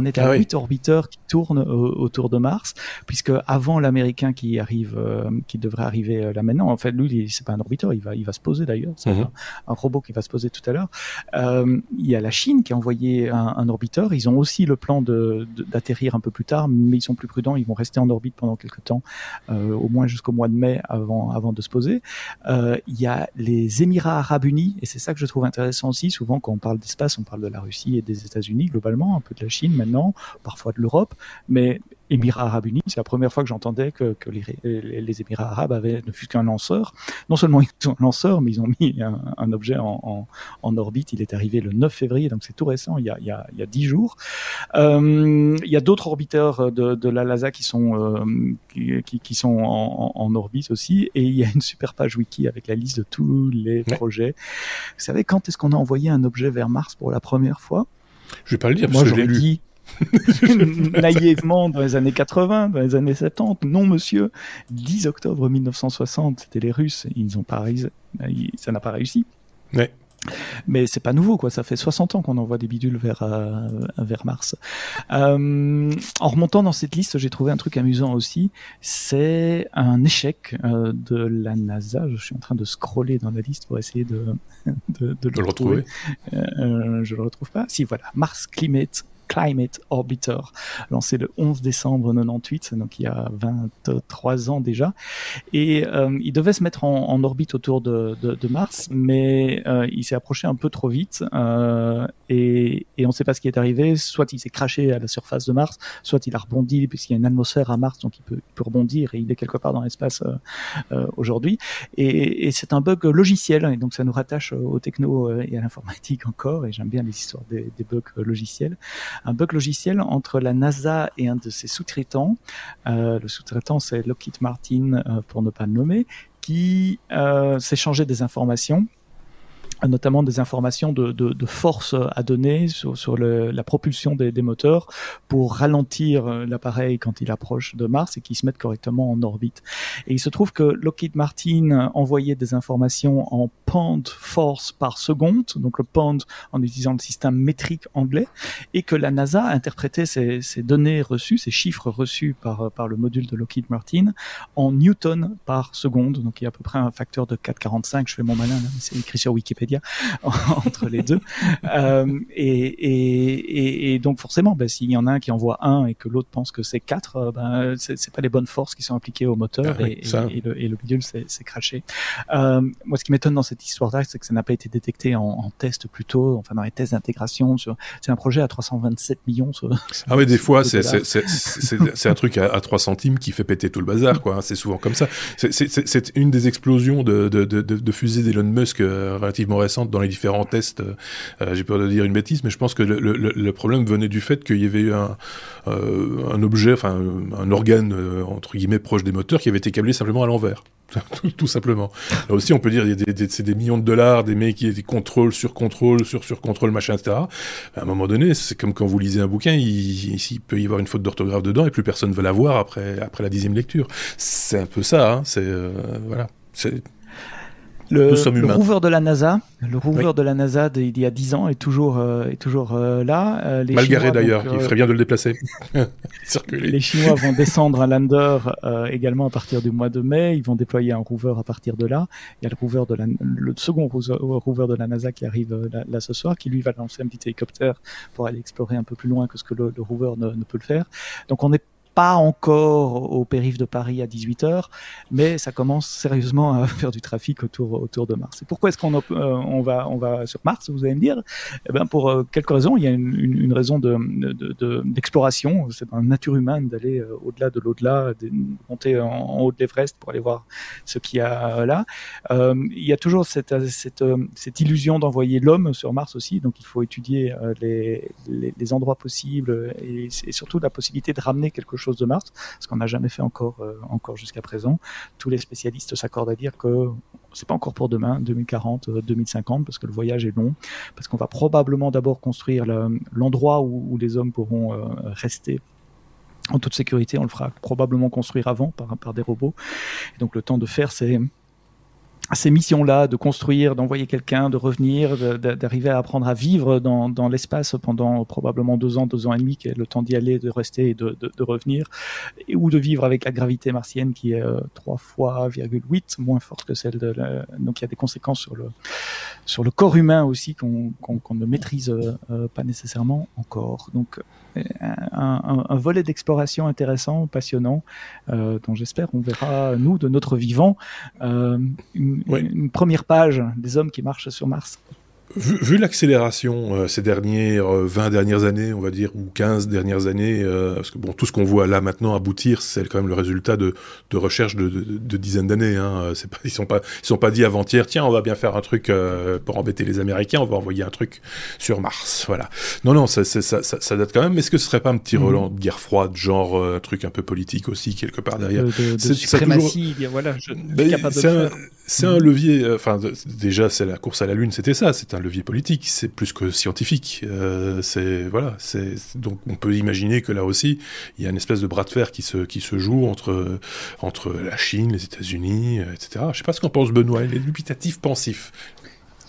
on est à 8 ah orbiteurs qui tournent autour de Mars, puisque avant l'américain qui arrive, euh, qui devrait arriver euh, là maintenant, en fait, lui, c'est pas un orbiteur, il va, il va se poser d'ailleurs, c'est mhm. un, robot qui va se poser tout à l'heure. Euh, il y a la Chine qui a envoyé un, orbiteur. Ils ont aussi le plan de, d'atterrir un peu plus tard, mais ils sont plus prudents. Ils vont rester en orbite pendant quelques temps, au moins jusqu'au mois de mai avant, avant de se poser. il y a les Émirats Arabes Unis, et c'est ça que je trouve intéressant aussi. Souvent, quand on parle d'espace, on parle de la Russie et des États-Unis globalement, un peu de la Chine parfois de l'Europe, mais Émirats Arabes Unis, c'est la première fois que j'entendais que, les, Émirats Arabes avaient ne fût qu'un lanceur. Non seulement ils ont un lanceur, mais ils ont mis un, objet en, orbite. Il est arrivé le 9 février, donc c'est tout récent, il y a, il y a, il 10 jours. Euh, il y a d'autres orbiteurs de, la LASA qui sont, euh, qui, sont en, orbite aussi, et il y a une super page wiki avec la liste de tous les projets. Vous savez quand est-ce qu'on a envoyé un objet vers Mars pour la première fois? Je vais pas le dire, Moi, j'aurais dit (laughs) naïvement dans les années 80, dans les années 70. Non, monsieur. 10 octobre 1960, c'était les Russes. Ils ont pas réussi. Ça n'a pas réussi. Ouais. Mais c'est pas nouveau, quoi. Ça fait 60 ans qu'on envoie des bidules vers euh, vers Mars. Euh, en remontant dans cette liste, j'ai trouvé un truc amusant aussi. C'est un échec euh, de la NASA. Je suis en train de scroller dans la liste pour essayer de (laughs) de, le, retrouver. je le retrouve pas. Si voilà, Mars Climate Climate Orbiter, lancé le 11 décembre 98, donc il y a 23 ans déjà. Et euh, il devait se mettre en, orbite autour de, de, de Mars, mais euh, il s'est approché un peu trop vite euh, et, et, on ne sait pas ce qui est arrivé. Soit il s'est craché à la surface de Mars, soit il a rebondi puisqu'il y a une atmosphère à Mars, donc il peut, il peut rebondir et il est quelque part dans l'espace euh, euh, aujourd'hui. Et, et c'est un bug logiciel, et donc ça nous rattache au techno et à l'informatique encore. Et j'aime bien les histoires des, des, bugs logiciels. Un bug logiciel entre la NASA et un de ses sous-traitants. le sous-traitant, c'est Lockheed Martin, pour ne pas le nommer, qui euh, s'échangeait des informations notamment des informations de, force à donner sur, la propulsion des, des, moteurs pour ralentir l'appareil quand il approche de Mars et qu'il se mette correctement en orbite. Et il se trouve que Lockheed Martin envoyait des informations en pound force par seconde, donc le pound en utilisant le système métrique anglais, et que la NASA interprétait ces, ces données reçues, ces chiffres reçus par, par le module de Lockheed Martin en newton par seconde. Donc il y a à peu près un facteur de 4,45. Je fais mon malin, c'est écrit sur Wikipédia (laughs) entre les deux. Euh, et, et, et, donc forcément, ben, s'il y en a un qui envoie un et que l'autre pense que c'est quatre, euh, ben, c'est pas les bonnes forces qui sont appliquées au moteur ah, et, et, le, et le bidule s'est craché. Euh, moi, ce qui m'étonne dans cette histoire-là, c'est que ça n'a pas été détecté en, en, test plus tôt, enfin dans les tests d'intégration. C'est un projet à 327 millions. Ah oui, des fois, c'est un truc à, à 3 centimes qui fait péter tout le bazar, quoi. C'est souvent comme ça. C'est une des explosions de, de, de, de fusées d'Elon Musk euh, relativement dans les différents tests. Euh, J'ai peur de dire une bêtise, mais je pense que le, problème venait du fait qu'il y avait euh, un objet, enfin un organe euh, entre guillemets proche des moteurs qui avait été câblé simplement à l'envers. (laughs) tout, simplement. Là aussi, on peut dire, des, c'est des millions de dollars, des mecs qui des contrôle sur contrôle, sur sur contrôle, machin, etc. À un moment donné, c'est comme quand vous lisez un bouquin, il, peut y avoir une faute d'orthographe dedans et plus personne veut la voir après la dixième lecture. C'est un peu ça. Hein, c'est euh, voilà. C'est le, le rover de la NASA, le rover oui. de la NASA d'il y a 10 ans est toujours, euh, est toujours euh, là. Euh, les Malgaré d'ailleurs, il ferait bien de le déplacer. (laughs) les Chinois vont descendre un lander également à partir du mois de mai. Ils vont déployer un rover à partir de là. Il y a le rover de la, le second rover de la NASA qui arrive là, là, ce soir, qui lui va lancer un petit hélicoptère pour aller explorer un peu plus loin que ce que le, le rover ne, ne peut le faire. Donc on est pas encore au périph' de Paris à 18h, mais ça commence sérieusement à (laughs) faire du trafic autour, autour de Mars. Et pourquoi est-ce qu'on euh, on va, on va sur Mars, vous allez me dire? Eh ben Pour euh, quelques raisons. Il y a une, raison d'exploration. De, de, C'est dans la nature humaine d'aller euh, au-delà de l'au-delà, de monter en, haut de l'Everest pour aller voir ce qu'il y a là. Il y a toujours cette, cette, cette illusion d'envoyer l'homme sur Mars aussi, donc il faut étudier les, les, endroits possibles et surtout la possibilité de ramener quelque chose de Mars, ce qu'on n'a jamais fait encore, euh, encore jusqu'à présent. Tous les spécialistes s'accordent à dire que c'est pas encore pour demain, 2040, 2050, euh, parce que le voyage est long, parce qu'on va probablement d'abord construire l'endroit où, les hommes pourront euh, rester en toute sécurité. On le fera probablement construire avant par, par des robots. Et donc le temps de faire, c'est ces missions-là, de construire, d'envoyer quelqu'un, de revenir, d'arriver à apprendre à vivre dans, dans l'espace pendant probablement deux ans, deux ans et demi, qui est le temps d'y aller, de rester et de, de, de, revenir, ou de vivre avec la gravité martienne qui est euh, trois fois, 8, moins forte que celle de la... Donc il y a des conséquences sur le, sur le corps humain aussi qu'on qu qu ne maîtrise euh, pas nécessairement encore. Donc un, un, un volet d'exploration intéressant, passionnant, euh, dont j'espère on verra, nous, de notre vivant, euh, une, oui. une première page des hommes qui marchent sur Mars. Vu, vu l'accélération euh, ces dernières euh, 20 dernières années, on va dire, ou 15 dernières années, euh, parce que bon, tout ce qu'on voit là maintenant aboutir, c'est quand même le résultat de, de recherches de, de, de dizaines d'années. Hein. Pas, ils sont pas, ils sont pas dit avant-hier, tiens, on va bien faire un truc euh, pour embêter les Américains, on va envoyer un truc sur Mars, voilà. Non, non, ça, ça, ça, ça date quand même. Est-ce que ce serait pas un petit mmh. relan de guerre froide, genre euh, un truc un peu politique aussi quelque part derrière? Suprématie, toujours... voilà, je ben. C'est un levier. Euh, enfin, déjà, c'est la course à la lune, c'était ça. C'est un levier politique. C'est plus que scientifique. Euh, c'est voilà. C'est donc on peut imaginer que là aussi, il y a une espèce de bras de fer qui se qui se joue entre entre la Chine, les États-Unis, euh, etc. Je sais pas ce qu'en pense Benoît. Il est dubitatif, pensif.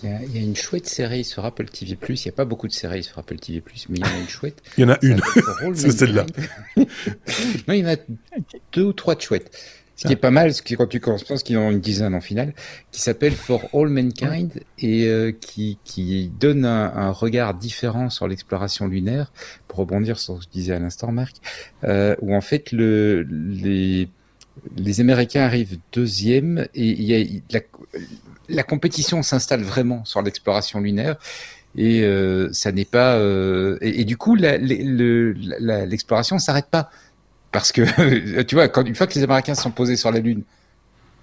Il y, a, il y, a, une chouette série sur Apple TV+. Il n'y a pas beaucoup de séries sur Apple TV+, mais il y en a une chouette. (laughs) il y en a une. (laughs) c'est celle-là. (laughs) non, il y en a deux ou trois de chouettes Ce qui est pas mal, ce qui, quand tu penses qu'ils ont une dizaine en finale, qui s'appelle For All Mankind et euh, qui, qui donne un, un, regard différent sur l'exploration lunaire, pour rebondir sur ce que je disais à l'instant, Marc, euh, où en fait le, les, les Américains arrivent deuxième et il y a, la, la compétition s'installe vraiment sur l'exploration lunaire et euh, ça n'est pas euh, et, et, du coup l'exploration la, s'arrête pas parce que (laughs) tu vois quand une fois que les Américains sont posés sur la Lune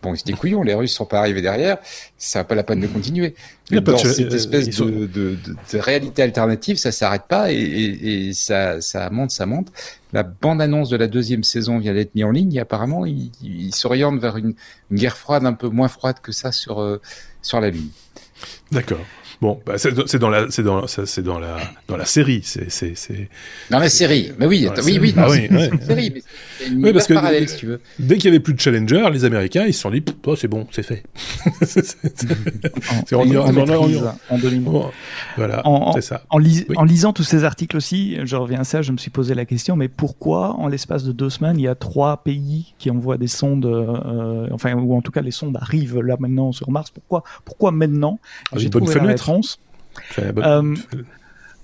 bon ils se couillons les Russes sont pas arrivés derrière ça n'a pas la peine de continuer. Mais dans cette espèce de, de, de, de, réalité alternative ça s'arrête pas et, et, et, ça ça monte ça monte. La bande annonce de la deuxième saison vient d'être mise en ligne et apparemment il, il s'oriente vers une, une, guerre froide un peu moins froide que ça sur euh, sur la Lune. D'accord. Bon, bah c'est dans la, c'est dans, c'est dans la, dans la série, c'est, c'est, c'est. Dans la série, mais oui, oui, oui, ah oui, ouais. série, mais c'est une oui, parce que parallèle, si tu veux. Dès qu'il y avait plus de challenger, les Américains, ils se sont dit, toi, c'est bon, c'est fait. (laughs) c'est en, en, en, en, bon, Voilà, c'est ça. En, lis oui. en, lisant tous ces articles aussi, je reviens à ça, je me suis posé la question, mais pourquoi, en l'espace de deux semaines, il y a trois pays qui envoient des sondes, euh, enfin, ou en tout cas, les sondes arrivent là maintenant sur Mars? Pourquoi, pourquoi maintenant? Ah, J'ai trouvé la réponse. Euh,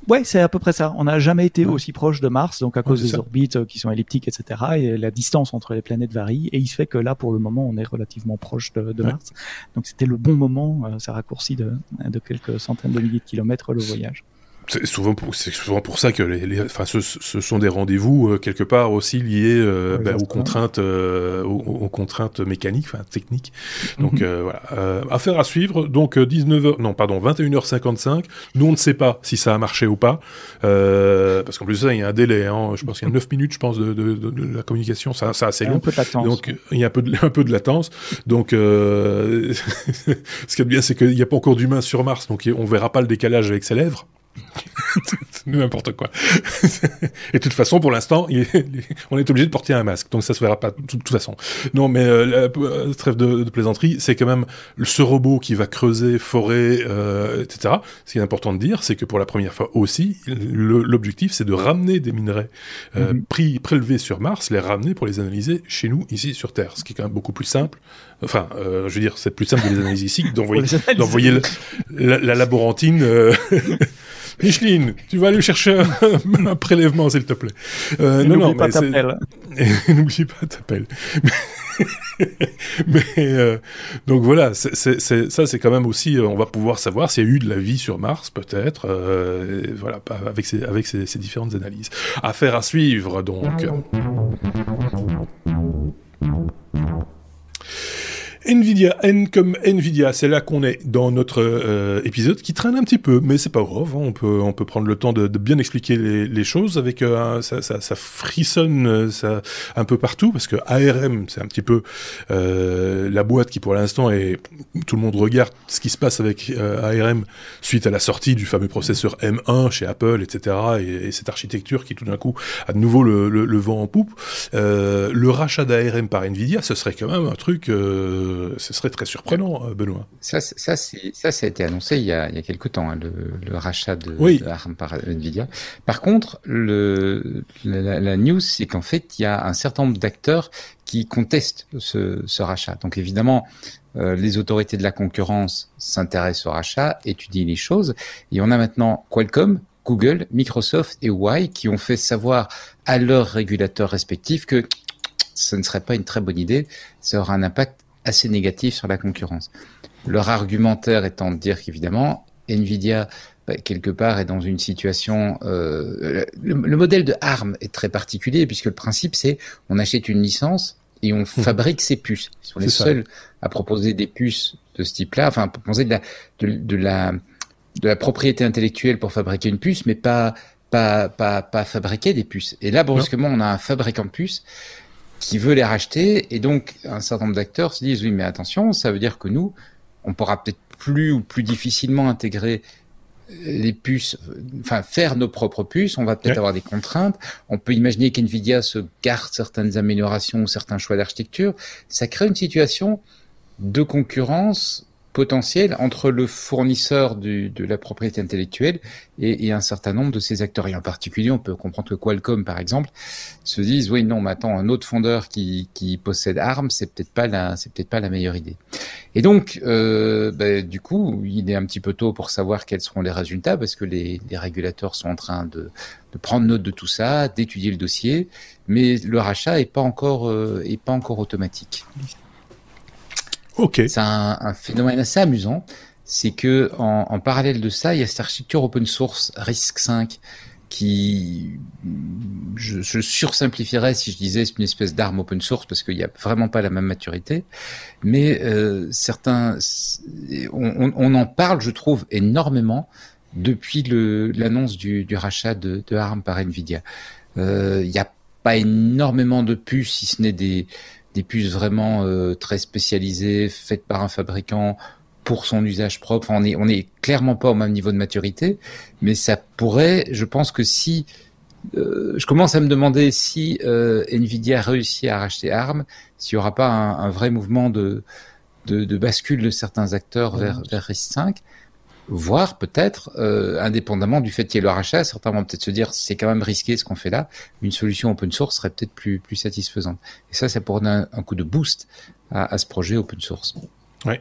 ouais, c'est à peu près ça. On n'a jamais été ouais. aussi proche de Mars, donc à cause ouais, des ça. orbites qui sont elliptiques, etc. Et la distance entre les planètes varie. Et il se fait que là, pour le moment, on est relativement proche de, de ouais. Mars. Donc c'était le bon moment. Euh, ça raccourcit de, de quelques centaines de milliers de kilomètres le voyage c'est souvent pour c'est souvent pour ça que les, les enfin ce, ce, sont des rendez-vous euh, quelque part aussi liés euh, bah, aux contraintes euh, aux, aux, contraintes mécaniques enfin techniques. Donc mm -hmm. voilà. Affaire à suivre. Donc 19h non pardon 21h55 nous on ne sait pas si ça a marché ou pas. Parce qu'en plus ça il y a un délai hein, je pense qu'il y a 9 minutes je pense de, de, de, de la communication. Ça c'est assez long. donc il y a un peu de, un peu de latence. Donc (laughs) ce qui est bien c'est qu'il n'y a pas encore d'humain sur Mars. Donc on verra pas le décalage avec ses lèvres (laughs) N'importe quoi. (laughs) et de toute façon, pour l'instant, on est obligé de porter un masque, donc ça se verra pas de toute façon. Non, mais euh, la, euh, trêve de, de plaisanterie, c'est quand même ce robot qui va creuser, forer, euh, etc. Ce qui est important de dire, c'est que pour la première fois aussi, l'objectif, c'est de ramener des minerais euh, mm -hmm. pris, prélevés sur Mars, les ramener pour les analyser chez nous, ici sur Terre, ce qui est quand même beaucoup plus simple. Enfin, je veux dire, c'est plus simple de les analyser ici que d'envoyer (laughs) la, la, laborantine. Micheline, tu vas aller chercher un, (laughs) un prélèvement, s'il te plaît. Euh, non, non, pas. (laughs) N'oublie pas t'appelle. (laughs) mais euh, donc voilà, c est, c est, ça c'est quand même aussi, euh, on va pouvoir savoir s'il y a eu de la vie sur Mars peut-être, euh, voilà, avec ces, avec ces, ces, différentes analyses. Affaire à suivre donc. Nvidia, N comme Nvidia, c'est là qu'on est dans notre euh, épisode qui traîne un petit peu, mais c'est pas grave, hein, on peut on peut prendre le temps de, de bien expliquer les, les choses avec euh, ça, ça, ça, frissonne euh, ça un peu partout parce que ARM c'est un petit peu euh, la boîte qui pour l'instant est tout le monde regarde ce qui se passe avec euh, ARM suite à la sortie du fameux processeur M1 chez Apple, etc. Et, et cette architecture qui tout d'un coup a de nouveau le, le, le vent en poupe. Euh, le rachat d'ARM par Nvidia, ce serait quand même un truc ce serait très surprenant, euh, Benoît. Ça, ça, ça, ça a été annoncé il y a, il y a quelques temps, hein, le, le, rachat de, oui. de ARM par Nvidia. Par contre, le, la, la news, c'est qu'en fait, il y a un certain nombre d'acteurs qui contestent ce, ce, rachat. Donc évidemment, euh, les autorités de la concurrence s'intéressent au rachat, étudient les choses, et on a maintenant Qualcomm, Google, Microsoft et Huawei qui ont fait savoir à leurs régulateurs respectifs que ce ne serait pas une très bonne idée, ça aura un impact assez négatif sur la concurrence. Leur argumentaire étant de dire qu'évidemment, Nvidia, bah, quelque part, est dans une situation... Euh, le, le, modèle de ARM est très particulier, puisque le principe, c'est on achète une licence et on mmh. fabrique ses puces. Ils sont les seuls à proposer des puces de ce type-là, enfin, à proposer de la, de, de, la, de la propriété intellectuelle pour fabriquer une puce, mais pas, pas, pas, pas fabriquer des puces. Et là, brusquement, on a un fabricant de puces qui veut les racheter. Et donc, un certain nombre d'acteurs se disent, oui, mais attention, ça veut dire que nous, on pourra peut-être plus ou plus difficilement intégrer les puces, enfin faire nos propres puces, on va peut-être ouais. avoir des contraintes. On peut imaginer qu'NVIDIA se garde certaines améliorations ou certains choix d'architecture. Ça crée une situation de concurrence potentiel entre le fournisseur du, de la propriété intellectuelle et, et, un certain nombre de ces acteurs. Et en particulier, on peut comprendre que Qualcomm, par exemple, se disent oui, non, mais attends, un autre fondeur qui, qui possède ARM, c'est peut-être pas la, c'est peut-être pas la meilleure idée. Et donc, euh, ben, du coup, il est un petit peu tôt pour savoir quels seront les résultats parce que les, les régulateurs sont en train de, de prendre note de tout ça, d'étudier le dossier, mais le rachat est pas encore, euh, est pas encore automatique. Ok. C'est un, phénomène assez amusant. C'est que en, parallèle de ça, il y a cette architecture open source RISC-V qui, je, je, sursimplifierais si je disais c'est une espèce d'arme open source parce qu'il n'y a vraiment pas la même maturité. Mais euh, certains, on, en parle, je trouve, énormément depuis l'annonce du, rachat de, de, ARM par Nvidia. Euh, il n'y a pas énormément de puces, si ce n'est des des puces vraiment euh, très spécialisées, faites par un fabricant pour son usage propre. Enfin, on est, on est clairement pas au même niveau de maturité, mais ça pourrait, je pense que si, euh, je commence à me demander si euh, Nvidia réussit à racheter ARM, s'il y aura pas un, un vrai mouvement de, de, de, bascule de certains acteurs vers, vers RISC-V voire peut-être, euh, indépendamment du fait qu'il y ait le rachat, certains vont peut-être se dire c'est quand même risqué ce qu'on fait là, une solution open source serait peut-être plus, plus satisfaisante. Et ça, ça pourrait donner un, coup de boost à ce projet open source. Ouais.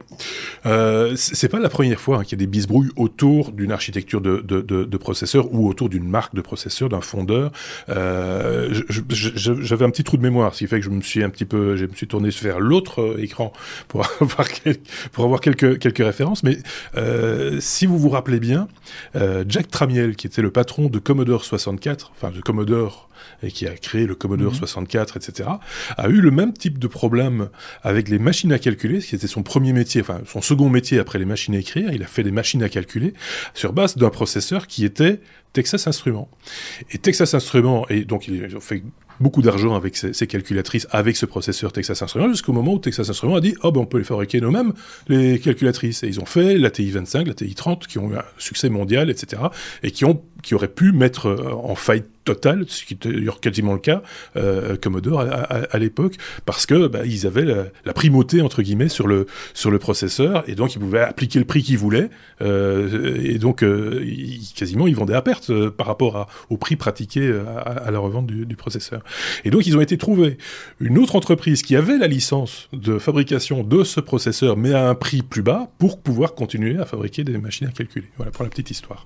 Euh, c'est pas la première fois hein, qu'il y a des bisbrouilles autour d'une architecture de, de, de, de, processeur ou autour d'une marque de processeur, d'un fondeur. Euh, J'avais un petit trou de mémoire, ce qui fait que je me suis un petit peu, je me suis tourné vers l'autre euh, écran pour (laughs) avoir quelques, pour avoir quelques quelques références. Mais euh, si vous vous rappelez bien, euh, Jack Tramiel, qui était le patron de Commodore 64, enfin de Commodore et qui a créé le Commodore mmh. 64, etc., a eu le même type de problème avec les machines à calculer, ce qui était son premier métier, enfin son second métier après les machines à écrire. Il a fait des machines à calculer sur base d'un processeur qui était Texas Instruments. Et Texas Instruments, et donc il a fait beaucoup d'argent avec ces, ces, calculatrices, avec ce processeur Texas Instruments, jusqu'au moment où Texas Instruments a dit « Oh, ben on peut les fabriquer nous-mêmes, les calculatrices ». Et ils ont fait la TI-25, la TI-30, qui ont eu un succès mondial, etc., et qui, ont, qui auraient pu mettre en faillite total, ce qui était d'ailleurs quasiment le cas, euh, Commodore à, l'époque, parce que bah, ils avaient la, primauté entre guillemets sur le sur le processeur et donc ils pouvaient appliquer le prix qu'ils voulaient euh, et donc euh, quasiment ils vendaient à perte euh, par rapport au prix pratiqué euh, à, la revente du, processeur. Et donc ils ont été trouver une autre entreprise qui avait la licence de fabrication de ce processeur mais à un prix plus bas pour pouvoir continuer à fabriquer des machines à calculer. Voilà pour la petite histoire.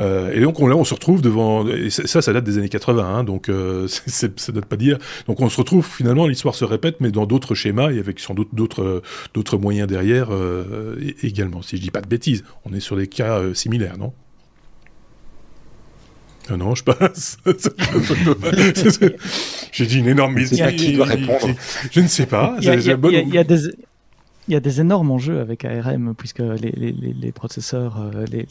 Euh, et donc on, là on se retrouve devant et ça ça date des années 80, hein, donc euh, (laughs) ça date pas dire. Donc on se retrouve finalement, l'histoire se répète, mais dans d'autres schémas et avec sans doute d'autres d'autres moyens derrière euh, également. Si je dis pas de bêtises, on est sur des cas euh, similaires, non? Ah non, je passe. (laughs) J'ai dit une énorme bêtise. Je ne sais pas. Il y a, il y a, il y a des, il y a des énormes enjeux avec ARM puisque les, les, les processeurs, euh, les,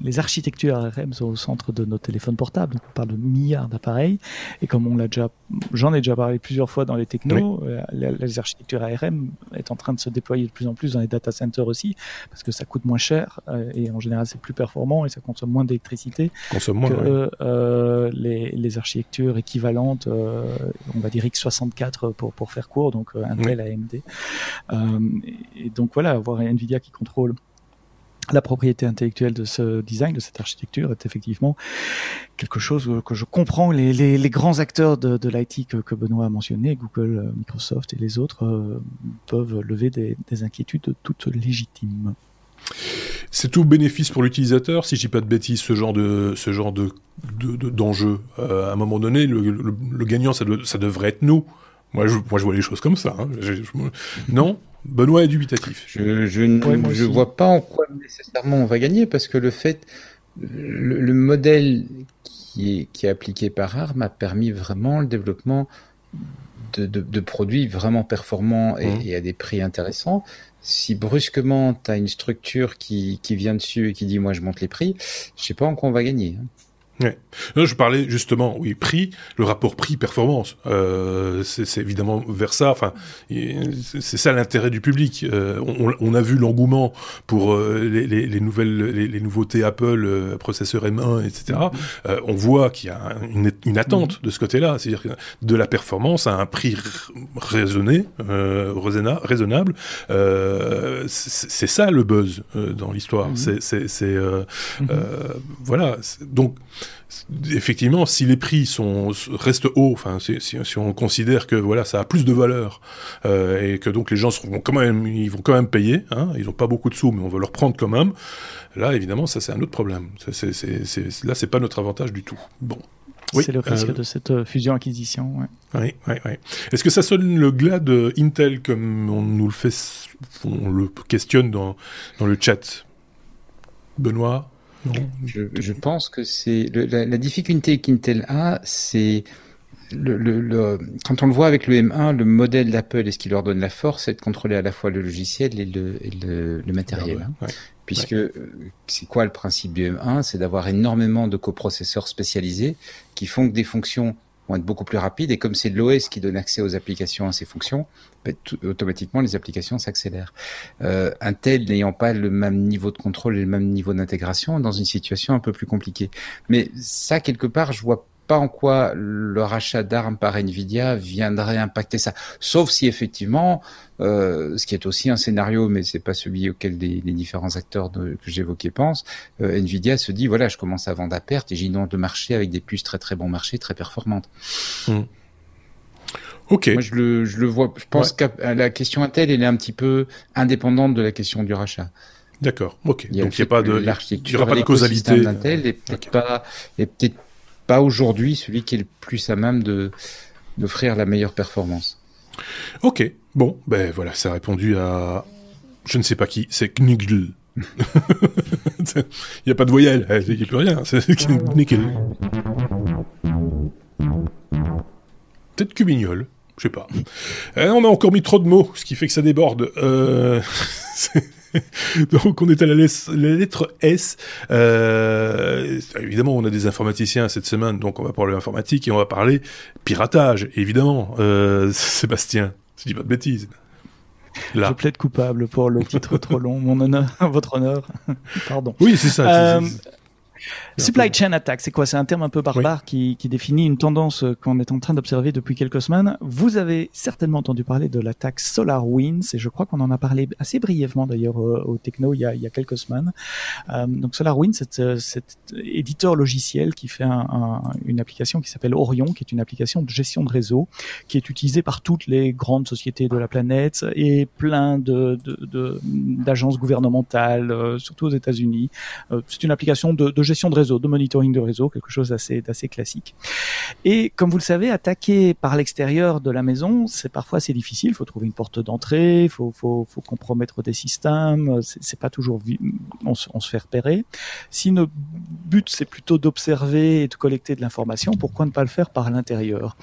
les, architectures ARM sont au centre de nos téléphones portables. On parle de milliards d'appareils et comme on l'a déjà, j'en ai déjà parlé plusieurs fois dans les technos, oui. Euh, les, architectures ARM est en train de se déployer de plus en plus dans les data centers aussi parce que ça coûte moins cher euh, et en général c'est plus performant et ça consomme moins d'électricité que moins, ouais. euh, les, architectures équivalentes, on va dire x64 pour pour faire court, donc Intel, oui. AMD et donc voilà, avoir Nvidia qui contrôle la propriété intellectuelle de ce design, de cette architecture, est effectivement quelque chose que je comprends. Les, grands acteurs de, l'IT que, Benoît a mentionné, Google, Microsoft et les autres, euh, peuvent lever des, des, inquiétudes toutes légitimes. C'est tout bénéfice pour l'utilisateur, si je dis pas de bêtises, ce genre de ce genre de d'enjeu. De, de, euh, à un moment donné, le, gagnant, ça, de, ça devrait être nous. Moi je, vois les choses comme ça. Hein. Non, Benoît est dubitatif. Je, je ouais, ne je vois pas en quoi nécessairement on va gagner parce que le fait, le, le modèle qui est, qui est appliqué par ARM a permis vraiment le développement de, de, de produits vraiment performants et, mmh. et, à des prix intéressants. Si brusquement tu as une structure qui, qui vient dessus et qui dit moi je monte les prix, je sais pas en quoi on va gagner. Hein. Ouais. je parlais justement, oui, prix, le rapport prix-performance. Euh, c'est évidemment vers ça. Enfin, c'est ça l'intérêt du public. Euh, on, on, a vu l'engouement pour euh, les, les, les, nouvelles, les, les, nouveautés Apple, euh, processeur M1, etc. Mm-hmm. Euh, on voit qu'il y a une, une attente mm-hmm. de ce côté-là, c'est-à-dire de la performance à un prix raisonné, raisonnable. c'est ça le buzz dans l'histoire. Mm-hmm. C'est voilà. Donc effectivement, si les prix sont restent hauts, enfin, si, si, on considère que voilà, ça a plus de valeur euh, et que donc les gens seront quand même, ils vont quand même payer, hein, ils n'ont pas beaucoup de sous, mais on va leur prendre quand même. Là, évidemment, ça c'est un autre problème. C'est, c'est, là, c'est pas notre avantage du tout. Bon. Oui, c'est le risque euh, de cette euh, fusion-acquisition. Oui, oui, oui. Est-ce que ça sonne le glas de Intel comme on nous le fait, on le questionne dans, dans le chat Benoît? Je, pense que c'est la, difficulté qu'Intel a, c'est le, quand on le voit avec le M1, le modèle d'Apple et ce qui leur donne la force, c'est de contrôler à la fois le logiciel et le, matériel. Hein. Puisque euh, c'est quoi le principe du M1 C'est d'avoir énormément de coprocesseurs spécialisés qui font que des fonctions vont être beaucoup plus rapides. Et comme c'est l'OS qui donne accès aux applications à ces fonctions, ben, automatiquement les applications s'accélèrent. Euh, Intel n'ayant pas le même niveau de contrôle et le même niveau d'intégration, dans une situation un peu plus compliquée. Mais ça, quelque part, je vois pas en quoi le rachat d'armes par Nvidia viendrait impacter ça. Sauf si effectivement, euh, ce qui est aussi un scénario, mais c'est pas celui auquel les, différents acteurs que j'évoquais pensent, euh, Nvidia se dit voilà, je commence à vendre à perte et j'inonde le marché avec des puces très très bon marché, très performantes. Hmm. Ok. Moi, je le, je le vois. Je pense que la question Intel, elle est un petit peu indépendante de la question du rachat. D'accord. Ok. Donc il n'y a pas de, il y aura pas de causalité. D'Intel est peut-être pas, est peut-être pas aujourd'hui celui qui est le plus à même de d'offrir la meilleure performance. Ok, bon, ben voilà, ça a répondu à je ne sais pas qui, c'est Knigl. (laughs) Il n'y a pas de voyelle, il n'y a plus rien, c'est Knigl. Peut-être Cubignol, je sais pas. Euh, on a encore mis trop de mots, ce qui fait que ça déborde. Euh... (laughs) (laughs) Donc on est à la, lettre S. Euh, évidemment, on a des informaticiens cette semaine, donc on va parler informatique et on va parler piratage, évidemment. Euh, (laughs) Sébastien, je dis pas de bêtises. Là. Je plaide coupable pour le titre trop long, mon honneur, (laughs) votre honneur. Pardon. Oui, c'est ça. Euh, Supply chain attack, c'est quoi? C'est un terme un peu barbare qui, qui, définit une tendance qu'on est en train d'observer depuis quelques semaines. Vous avez certainement entendu parler de l'attaque SolarWinds, et je crois qu'on en a parlé assez brièvement d'ailleurs au, Techno il y, a, il y a, quelques semaines. Euh, donc SolarWinds, c'est euh, cet éditeur logiciel qui fait un, une application qui s'appelle Orion, qui est une application de gestion de réseau, qui est utilisée par toutes les grandes sociétés de la planète et plein de d'agences gouvernementales, euh, surtout aux États-Unis. Euh, c'est une application de, de gestion de réseau de monitoring de réseau, quelque chose d'assez d'assez classique. Et comme vous le savez, attaquer par l'extérieur de la maison, c'est parfois assez difficile. Il faut trouver une porte d'entrée, il faut, faut, faut, compromettre des systèmes. C'est pas toujours on se, on se fait repérer. Si notre but c'est plutôt d'observer et de collecter de l'information, pourquoi ne pas le faire par l'intérieur?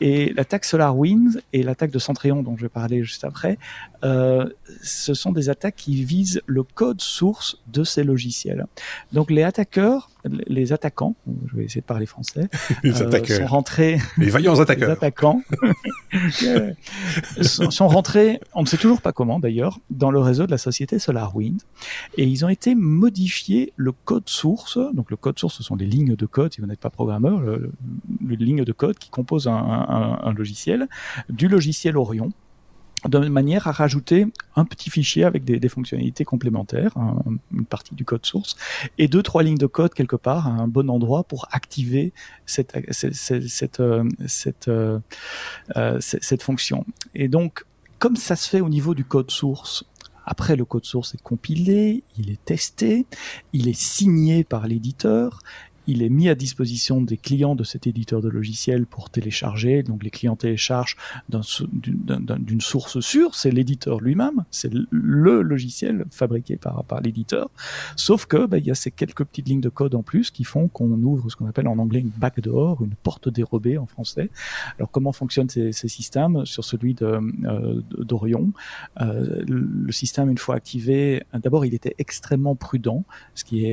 Et l'attaque SolarWinds et l'attaque de Centrion dont je vais parler juste après, euh, ce sont des attaques qui visent le code source de ces logiciels. Donc les attaqueurs les attaquants, je vais essayer de parler français, (laughs) les euh, sont rentrés. Les vaillants attaqueurs. les attaquants (laughs) (laughs) sont, rentrés, on ne sait toujours pas comment d'ailleurs, dans le réseau de la société SolarWind, et ils ont été modifiés le code source. Donc le code source, ce sont les lignes de code. Si vous n'êtes pas programmeur, le, les lignes de code qui composent un logiciel, du logiciel Orion de manière à rajouter un petit fichier avec des, fonctionnalités complémentaires, une partie du code source, et deux, trois lignes de code quelque part à un bon endroit pour activer cette, cette, euh, euh, euh, cette, cette fonction. Et donc, comme ça se fait au niveau du code source, après, le code source est compilé, il est testé, il est signé par l'éditeur, il est mis à disposition des clients de cet éditeur de logiciel pour télécharger. Donc les clients téléchargent d'une source sûre, c'est l'éditeur lui-même, c'est le logiciel fabriqué par, l'éditeur. Sauf que bah, il y a ces quelques petites lignes de code en plus qui font qu'on ouvre ce qu'on appelle en anglais une backdoor, une porte dérobée en français. Alors comment fonctionnent ces, systèmes? Sur celui euh, d'Orion, euh, le système une fois activé, d'abord il était extrêmement prudent, ce qui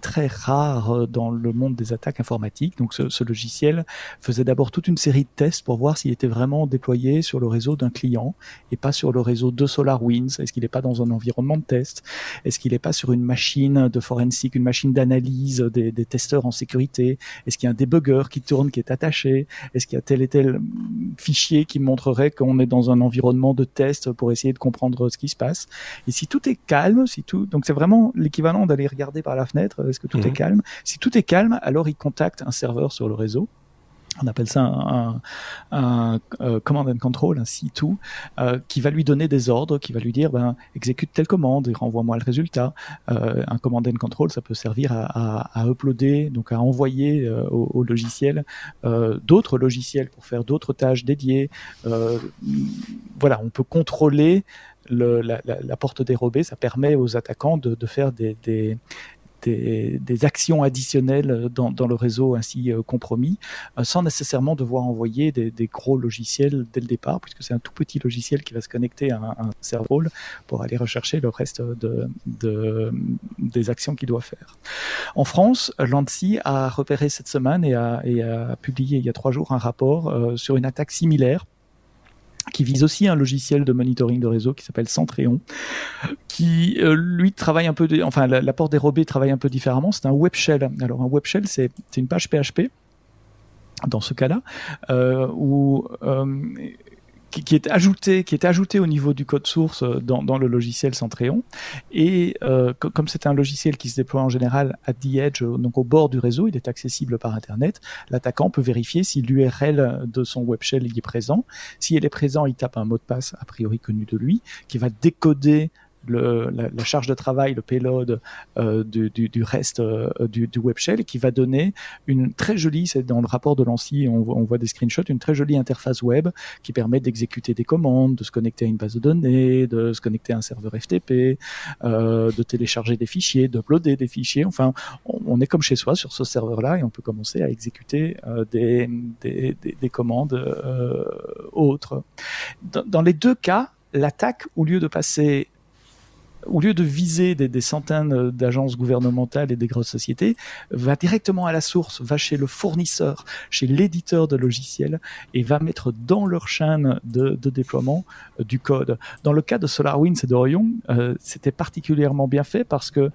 très rare euh, dans le monde des attaques informatiques. Donc ce, ce logiciel faisait d'abord toute une série de tests pour voir s'il était vraiment déployé sur le réseau d'un client et pas sur le réseau de SolarWinds. Est-ce qu'il n'est pas dans un environnement de test? Est-ce qu'il n'est pas sur une machine de forensique, une machine d'analyse des, des, testeurs en sécurité? Est-ce qu'il y a un debugger qui tourne, qui est attaché? Est-ce qu'il y a tel et tel fichier qui montrerait qu'on est dans un environnement de test pour essayer de comprendre ce qui se passe? Et si tout est calme, si tout, donc c'est vraiment l'équivalent d'aller regarder par la fenêtre est-ce que tout est mhm. calme? Si tout est calme, alors il contacte un serveur sur le réseau on appelle ça un, un, euh, command and control, un C2, euh, qui va lui donner des ordres, qui va lui dire ben, exécute telle commande et renvoie-moi le résultat. Euh, un command and control, ça peut servir à, à, à uploader, donc à envoyer euh, au, au, logiciel d'autres logiciels pour faire d'autres tâches dédiées. voilà, on peut contrôler le, la, la, la, porte dérobée, ça permet aux attaquants de, de faire des, des, des, actions additionnelles dans, le réseau ainsi euh, compromis, euh, sans nécessairement devoir envoyer des, gros logiciels dès le départ, puisque c'est un tout petit logiciel qui va se connecter à un, serveur pour aller rechercher le reste de, de des actions qu'il doit faire. En France, l'ANSI a repéré cette semaine et a, et a, publié il y a trois jours un rapport euh, sur une attaque similaire qui vise aussi un logiciel de monitoring de réseau qui s'appelle Centréon, qui euh, lui travaille un peu, enfin la, la porte dérobée travaille un peu différemment. C'est un web shell. Alors un web shell, c'est une page PHP dans ce cas-là, euh, où euh, qui, est ajouté, qui est ajouté au niveau du code source euh, dans, dans le logiciel Centréon. Et euh, comme c'est un logiciel qui se déploie en général à the edge, euh, donc au bord du réseau, il est accessible par Internet. L'attaquant peut vérifier si l'URL de son web shell est présent. Si elle est présent, il tape un mot de passe a priori connu de lui, qui va décoder le, la, la, charge de travail, le payload euh, du, du, du, reste euh, du, du, web shell qui va donner une très jolie, c'est dans le rapport de l'ANSI, on, on, voit des screenshots, une très jolie interface web qui permet d'exécuter des commandes, de se connecter à une base de données, de se connecter à un serveur FTP, euh, de télécharger des fichiers, d'uploader des fichiers. Enfin, on, on, est comme chez soi sur ce serveur-là et on peut commencer à exécuter euh, des, des, des, des, commandes euh, autres. Dans, dans les deux cas, l'attaque, au lieu de passer au lieu de viser des, centaines d'agences gouvernementales et des grosses sociétés, va directement à la source, va chez le fournisseur, chez l'éditeur de logiciels et va mettre dans leur chaîne de, déploiement euh, du code. Dans le cas de SolarWinds et d'Orion, euh, c'était particulièrement bien fait parce que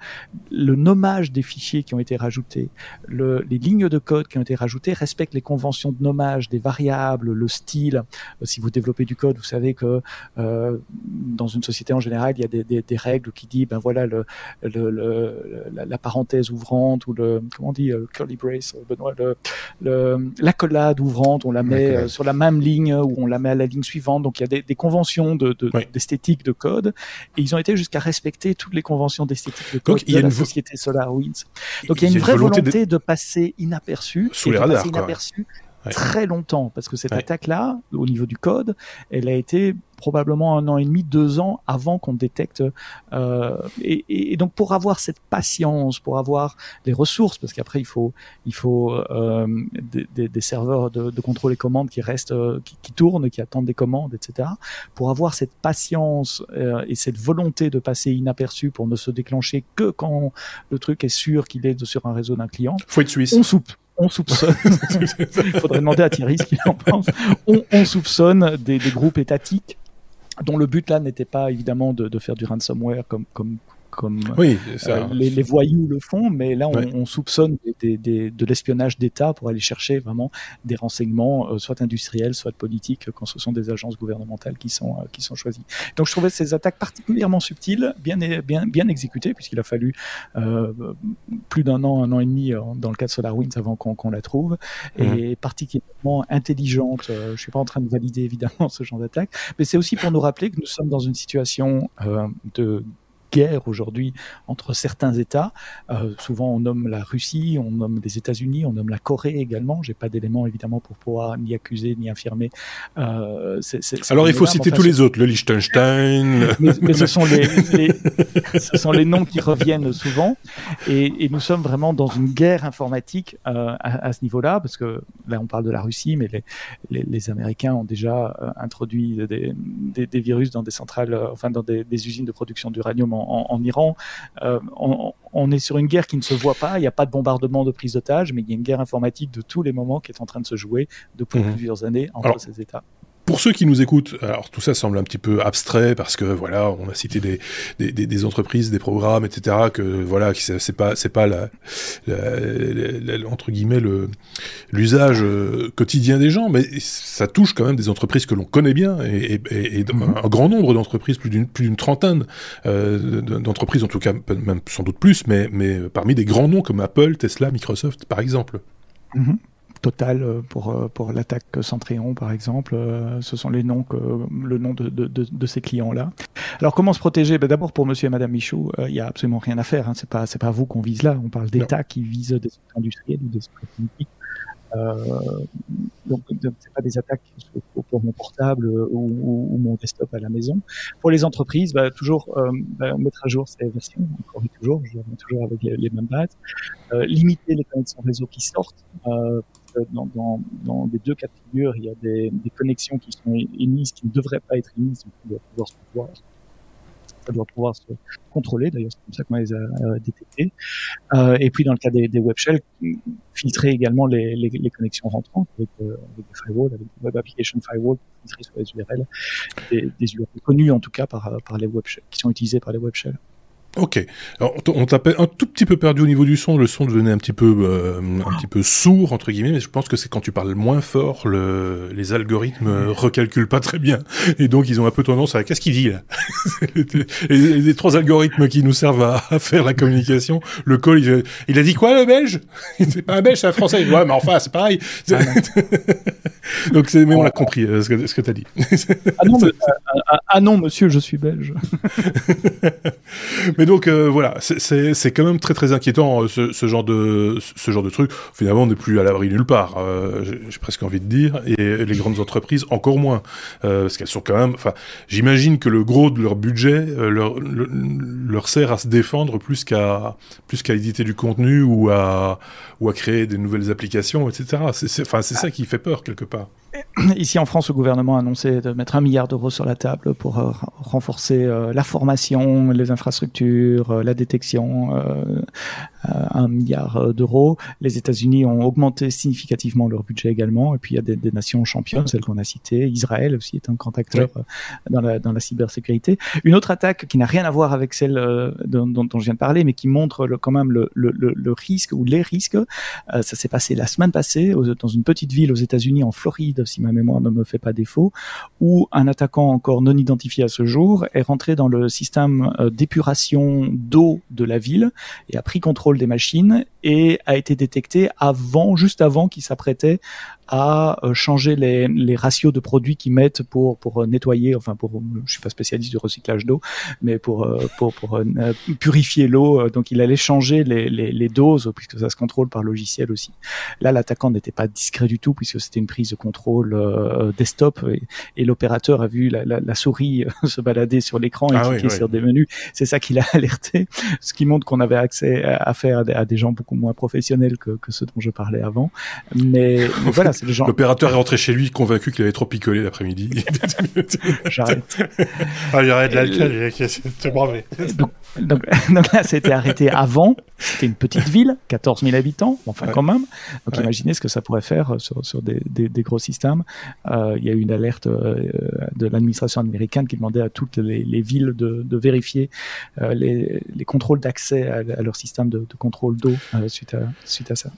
le nommage des fichiers qui ont été rajoutés, le, les lignes de code qui ont été rajoutées respectent les conventions de nommage des variables, le style. Euh, si vous développez du code, vous savez que euh, dans une société en général, il y a des règles qui dit ben voilà le, le, le la, la, parenthèse ouvrante ou le comment on dit euh, curly brace euh, Benoît le l'accolade ouvrante on la met euh, sur la même ligne ou on la met à la ligne suivante. Donc il y a des, des conventions de, de oui. d'esthétique de code et ils ont été jusqu'à respecter toutes les conventions d'esthétique de code donc, de il y a la une société SolarWinds. Donc il y a une, vraie volonté, volonté de... de... passer inaperçu sous les radars inaperçu ouais. très longtemps parce que cette ouais. attaque là au niveau du code elle a été probablement un an et demi, deux ans avant qu'on détecte. Euh, et, et, donc pour avoir cette patience, pour avoir les ressources, parce qu'après il faut il faut euh, des, des, des, serveurs de, de, contrôle et commandes qui restent, euh, qui, qui, tournent, qui attendent des commandes, etc. Pour avoir cette patience euh, et cette volonté de passer inaperçu pour ne se déclencher que quand le truc est sûr qu'il est sur un réseau d'un client. Faut être suisse. On soupe on soupçonne, il (laughs) faudrait demander à Thierry ce qu'il en pense, on, on soupçonne des, des, groupes étatiques dont le but là n'était pas évidemment de, de, faire du ransomware comme, comme, comme oui, euh, les, les, voyous le font, mais là on, ouais. on soupçonne des, des, de l'espionnage d'État pour aller chercher vraiment des renseignements, euh, soit industriels, soit politiques, quand ce sont des agences gouvernementales qui sont, euh, qui sont choisies. Donc je trouvais ces attaques particulièrement subtiles, bien, bien, bien exécutées, puisqu'il a fallu euh, plus d'un an, un an et demi dans le cas de SolarWinds avant qu'on qu la trouve, mmh. et particulièrement intelligente. je suis pas en train de valider (laughs) évidemment ce genre d'attaque, mais c'est aussi pour nous rappeler que nous sommes dans une situation de guerre aujourd'hui entre certains États. Euh, souvent, on nomme la Russie, on nomme les États-Unis, on nomme la Corée également. J'ai pas d'éléments évidemment pour pouvoir ni accuser ni affirmer. Euh, c est, c est, Alors, il faut citer tous les autres, le Liechtenstein. Mais, mais ce sont les, (laughs) les, ce sont les noms qui reviennent souvent, et, et, nous sommes vraiment dans une guerre informatique euh, à, à, ce niveau-là, parce que là, on parle de la Russie, mais les, les, les Américains ont déjà introduit des, des, des, virus dans des centrales, enfin dans des, des usines de production d'uranium en en, Iran. On, est sur une guerre qui ne se voit pas. Il n'y a pas de bombardement de prise d'otages, mais il y a une guerre informatique de tous les moments qui est en train de se jouer depuis mmh. plusieurs années entre ces États. Pour ceux qui nous écoutent, alors tout ça semble un petit peu abstrait parce que voilà, on a cité des, des, des entreprises, des programmes, etc. Que voilà, c'est pas c'est pas la, la, entre guillemets le l'usage euh, quotidien des gens, mais ça touche quand même des entreprises que l'on connaît bien et, et, et mhm. un grand nombre d'entreprises, plus d'une plus d'une trentaine euh, d'entreprises en tout cas, même sans doute plus, mais mais parmi des grands noms comme Apple, Tesla, Microsoft, par exemple. Mhm. Total euh, pour, euh, pour l'attaque Centréon, par exemple. Euh, ce sont les noms que, le nom de, de, de, ces clients-là. Alors, comment se protéger? Ben, D'abord, pour monsieur et madame Michaud, il n'y a absolument rien à faire. Hein. C'est pas, c'est pas vous qu'on vise là. On parle d'États qui visent des industriels ou des politiques. Euh, donc, c'est pas des attaques pour mon portable ou, ou, mon desktop à la maison. Pour les entreprises, bah, toujours euh, bah, mettre à jour ces versions, encore et toujours, je toujours avec les, mêmes bases. Euh, limiter les connexions réseau qui sortent. Dans, les deux cas de figure, il y a des, connexions qui sont émises, qui ne devraient pas être émises, donc on doit pouvoir se ça doit pouvoir se contrôler. D'ailleurs, c'est comme ça qu'on les a euh, détectés. Euh, et puis, dans le cas des, web shells, filtrer également les, connexions rentrantes avec, euh, avec, des firewalls, avec des web application firewall, filtrer sur les URL, des, URL connus en tout cas par, les web qui sont utilisés par les web shells. Ok. Alors, on t'a un tout petit peu perdu au niveau du son. Le son devenait un petit peu, euh, un petit peu sourd entre guillemets. Mais je pense que c'est quand tu parles moins fort, le, les algorithmes recalculent pas très bien, et donc ils ont un peu tendance à qu'est-ce qu'il dit là? (laughs) Les, les, trois algorithmes qui nous servent à, faire la communication. Le call, il, il, a dit quoi le belge? (laughs) C'est pas un belge, c'est un français. Ouais, mais enfin c'est pareil. (laughs) Donc c'est, mais on l'a compris euh, ce que, ce que t'as dit. ah, non, mais, euh, ah non, monsieur, je suis belge. Mais donc euh, voilà, c'est quand même très très inquiétant euh, ce, genre de ce genre de truc. Finalement, on n'est plus à l'abri nulle part. Euh, J'ai presque envie de dire, et les grandes entreprises encore moins, parce qu'elles sont quand même. Enfin, j'imagine que le gros de leur budget leur, sert à se défendre plus qu'à plus qu'à éditer du contenu ou à ou à créer des nouvelles applications, etc. Enfin c'est ça qui fait peur quelque part. Ici en France, le gouvernement a annoncé de mettre un milliard d'euros sur la table pour renforcer la formation, les infrastructures, euh, la détection, un milliard d'euros. Les États-Unis ont augmenté significativement leur budget également. Et puis il y a des, des nations championnes, celles qu'on a citées. Israël aussi est un grand acteur dans, la, dans la cybersécurité. Une autre attaque qui n'a rien à voir avec celle dont, dont, je viens de parler, mais qui montre le, quand même le, le, le, risque ou les risques. ça s'est passé la semaine passée dans une petite ville aux États-Unis, en Floride si ma mémoire ne me fait pas défaut, où un attaquant encore non identifié à ce jour est rentré dans le système euh, d'épuration d'eau de la ville et a pris contrôle des machines et a été détecté avant, juste avant qu'il s'apprêtait à euh, changer les, les ratios de produits qu'ils mettent pour pour euh, nettoyer, enfin pour, je suis pas spécialiste du recyclage d'eau, mais pour pour, pour purifier l'eau. Donc il allait changer les, les, les, doses puisque ça se contrôle par logiciel aussi. Là, l'attaquant n'était pas discret du tout puisque c'était une prise de contrôle desktop et, l'opérateur a vu la, la, la souris se balader sur l'écran et ah cliquer sur des menus. C'est ça qui l'a (laughs) alerté, ce qui montre qu'on avait accès à à des, à des gens beaucoup moins professionnels que, que, ceux dont je parlais avant. Mais, (laughs) voilà, c'est le genre. L'opérateur est rentré chez lui convaincu qu'il avait trop picolé l'après-midi. (laughs) j'arrête. Ah, j'arrête l'alcool, c'est bravé. Donc, donc, (laughs) donc, là, c'était arrêté avant. C'était une petite ville, 14 000 habitants, enfin quand même. Donc imaginez ce que ça pourrait faire sur, sur des, des, des, gros systèmes. Euh, il y a eu une alerte euh, de l'administration américaine qui demandait à toutes les, les villes de, de vérifier euh, les, les, contrôles d'accès à, à, leur système de, de contrôle d'eau euh, suite, à, suite à ça.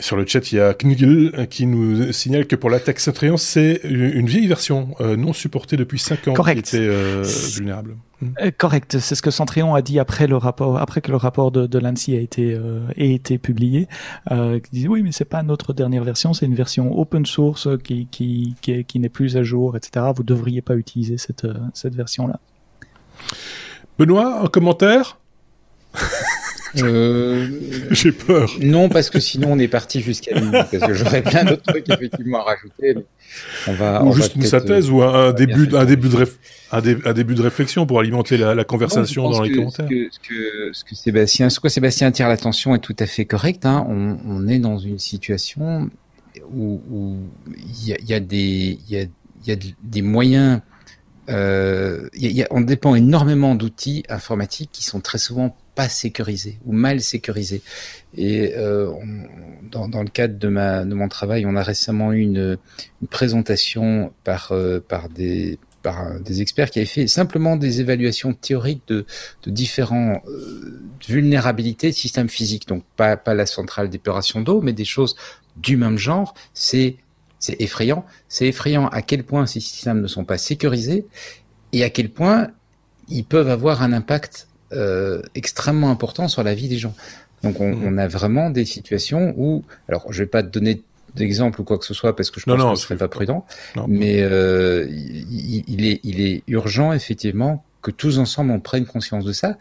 Sur le chat, il y a Knugel qui nous signale que pour l'attaque Centrion, c'est une vieille version euh, non supportée depuis 5 ans Correct. qui était euh, vulnérable. Euh, correct, c'est ce que Centrion a dit après le rapport, après que le rapport de, de l'ANSI a été euh, a été publié. Euh, qui dit oui, mais c'est pas notre dernière version, c'est une version open source qui qui qui, qui n'est plus à jour, etc. Vous devriez pas utiliser cette cette version là. Benoît, un commentaire? (laughs) Euh... J'ai peur. Non, parce que sinon on est parti jusqu'à minuit, parce que j'aurais plein d'autres trucs effectivement à rajouter. Mais on va, ou on juste va une synthèse ou un, un début, un début de réf... un, dé... un, début de réflexion pour alimenter la, la conversation non, dans les que, commentaires. Ce que, ce que, ce que Sébastien, ce quoi Sébastien attire l'attention est tout à fait correct. Hein. On, on, est dans une situation où il y a, y a des, il y a, y a des moyens euh, y a, on dépend énormément d'outils informatiques qui sont très souvent pas sécurisés ou mal sécurisés. Et euh, dans, le cadre de, ma, de mon travail, on a récemment eu une, une présentation par, euh, par des par des experts qui avaient fait simplement des évaluations théoriques de, de euh, vulnérabilités de systèmes physiques. Donc pas, pas la centrale d'épuration d'eau, mais des choses du même genre. C'est c'est effrayant. C'est effrayant à quel point ces systèmes ne sont pas sécurisés et à quel point ils peuvent avoir un impact extrêmement important sur la vie des gens. Donc on, mmh. on, a vraiment des situations où, alors je vais pas te donner d'exemple ou quoi que ce soit parce que je pense non, que ce serait pas prudent, mais euh, il, il, est, il est urgent effectivement que tous ensemble on prenne conscience de ça.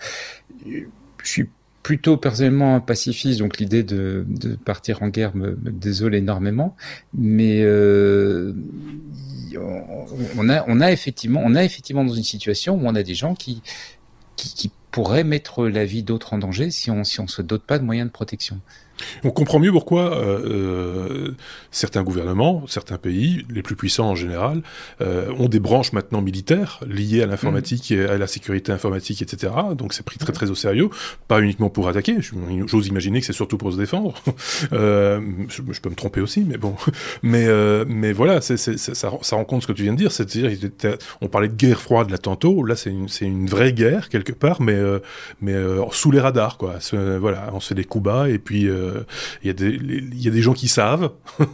Je suis plutôt personnellement un pacifiste, donc l'idée de, de, partir en guerre me, me désole énormément, mais euh, on, a, on a effectivement, on a effectivement dans une situation où on a des gens qui, qui, qui pourraient mettre la vie d'autres en danger si on si on se dote pas de moyens de protection. On comprend mieux pourquoi euh, euh, certains gouvernements, certains pays, les plus puissants en général, euh, ont des branches maintenant militaires liées à l'informatique et à la sécurité informatique, etc. Donc c'est pris très très au sérieux, pas uniquement pour attaquer. J'ose imaginer que c'est surtout pour se défendre. je, (laughs) je, peux me tromper aussi, mais bon. Mais mais voilà, ça, ça rend compte ce que tu viens de dire. C'est-à-dire, on parlait de guerre froide là tantôt. Là, c'est une, vraie guerre quelque part, mais mais sous les radars, quoi. voilà, on se fait des coups bas et puis il y, a des, y a des gens qui savent,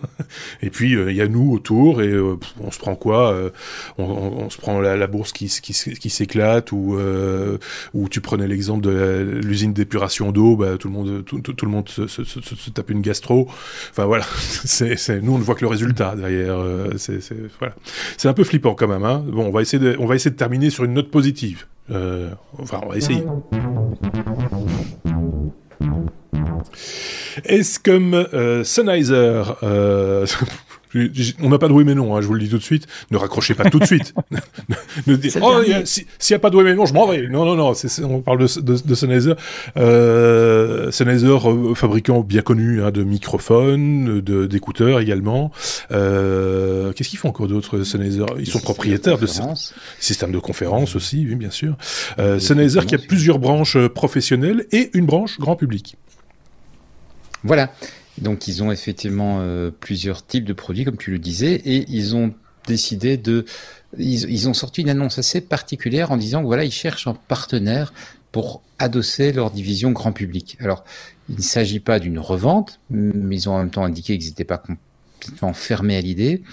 (laughs) et puis euh, il y a nous autour, et euh, on se prend quoi euh, on, se prend la, bourse qui, qui, s'éclate, ou, ou tu prenais l'exemple de l'usine d'épuration d'eau, bah, tout le monde, tout, le monde se, tape une gastro. Enfin voilà, (laughs) c'est, nous on ne voit que le résultat derrière. c'est, voilà, un peu flippant quand même. Hein. Bon, on va essayer de, on va essayer de terminer sur une note positive. Euh, enfin, on va essayer. Est-ce comme euh, Sennheiser, euh, (laughs) on n'a pas de oui mais non, hein, je vous le dis tout de suite. Ne raccrochez pas tout de suite. (laughs) ne oh, s'il n'y a, pas de oui mais non, je m'en vais. Non, non, non, on parle de, de, de Sennheiser. Euh, Sennheiser, euh, fabricant bien connu hein, de microphones, d'écouteurs également. Euh, Qu'est-ce qu'ils font encore d'autres, Sennheiser? Ils sont propriétaires de, systèmes de conférence aussi, oui, bien sûr. Euh, Sennheiser qui a plusieurs branches professionnelles et une branche grand public. Voilà. Donc ils ont effectivement euh, plusieurs types de produits, comme tu le disais, et ils ont décidé de... Ils, ont sorti une annonce assez particulière en disant que voilà, ils cherchent un partenaire pour adosser leur division grand public. Alors, il ne s'agit pas d'une revente, mais ils ont en même temps indiqué qu'ils n'étaient pas complètement fermés à l'idée.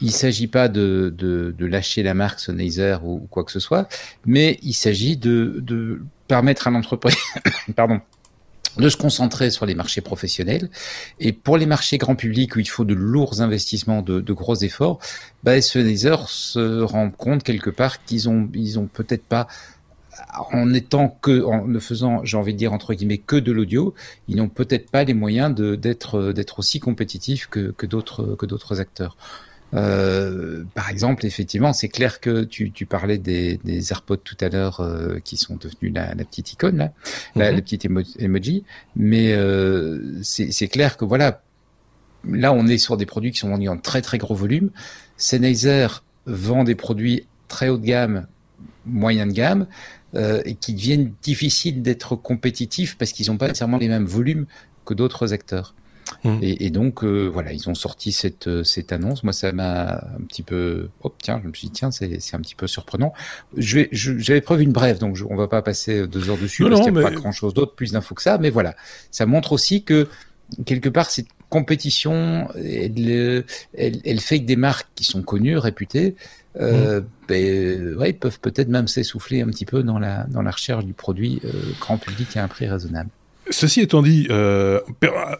Il ne s'agit pas de, de, de, lâcher la marque Sennheiser ou, ou, quoi que ce soit, mais il s'agit de, de permettre à l'entreprise, (coughs) pardon, de se concentrer sur les marchés professionnels. Et pour les marchés grand public où il faut de lourds investissements, de, de gros efforts, bah, se rend compte quelque part qu'ils ont, ils ont peut-être pas en étant que, en ne faisant, j'ai envie de dire entre guillemets, que de l'audio, ils n'ont peut-être pas les moyens d'être, d'être aussi compétitifs que, que d'autres, que d'autres acteurs. Euh, par exemple, effectivement, c'est clair que tu, tu parlais des, des, AirPods tout à l'heure euh, qui sont devenus la, la, petite icône, là, la, mhm. la, petite emoji, mais euh, c'est clair que voilà, là on est sur des produits qui sont vendus en très très gros volume. Sennheiser vend des produits très haut de gamme, moyen de gamme, euh, et qui deviennent difficiles d'être compétitifs parce qu'ils n'ont pas nécessairement les mêmes volumes que d'autres acteurs. Mmh. Et, et, donc euh, voilà, ils ont sorti cette euh, cette annonce. Moi, ça m'a un petit peu. Oh tiens, je me suis dit tiens, c'est c'est un petit peu surprenant. Je vais, j'avais prévu une brève, donc je, on va pas passer deux heures dessus non, parce qu'il n'y a mais... pas grand chose d'autre, plus d'infos que ça. Mais voilà, ça montre aussi que quelque part cette compétition, elle, elle, elle fait que des marques qui sont connues, réputées, euh, mmh. ben, ouais, peuvent peut-être même s'essouffler un petit peu dans la dans la recherche du produit euh, grand public à un prix raisonnable. Ceci étant dit, euh,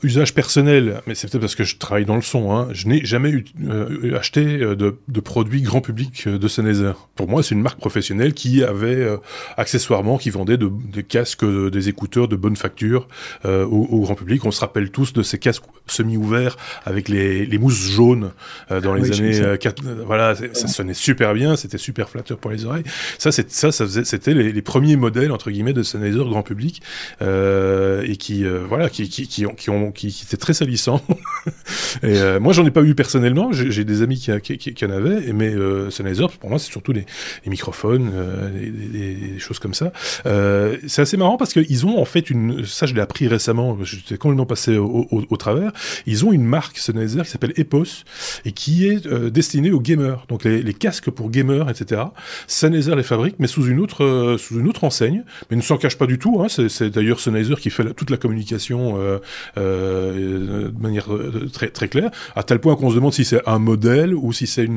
usage personnel, mais c'est peut-être parce que je travaille dans le son, hein, je n'ai jamais eu, euh, acheté euh, de, de, produits grand public euh, de Sennheiser. Pour moi, c'est une marque professionnelle qui avait euh, accessoirement, qui vendait de, des casques, des écouteurs de bonne facture euh, au, au, grand public. On se rappelle tous de ces casques semi-ouverts avec les, les mousses jaunes dans les oui, années 4, voilà, ça sonnait super bien, c'était super flatteur pour les oreilles. Ça, ça, ça c'était les, les, premiers modèles entre guillemets de Sennheiser grand public. Euh, et qui voilà qui qui qui ont qui ont qui, qui étaient très salissants. (laughs) et moi j'en ai pas eu personnellement, j'ai des amis qui, qui, qui, en avaient, mais Sennheiser pour moi c'est surtout les, les microphones, des, choses comme ça. c'est assez marrant parce qu'ils ont en fait une ça je l'ai appris récemment, j'étais complètement passé au, au, au, travers. Ils ont une marque Sennheiser qui s'appelle Epos et qui est destinée aux gamers, donc les, les casques pour gamers, etc. Sennheiser les fabrique, mais sous une autre sous une autre enseigne, mais ne s'en cache pas du tout. Hein. C'est d'ailleurs Sennheiser qui fait toute la communication euh, euh, de manière euh, très très claire, à tel point qu'on se demande si c'est un modèle ou si c'est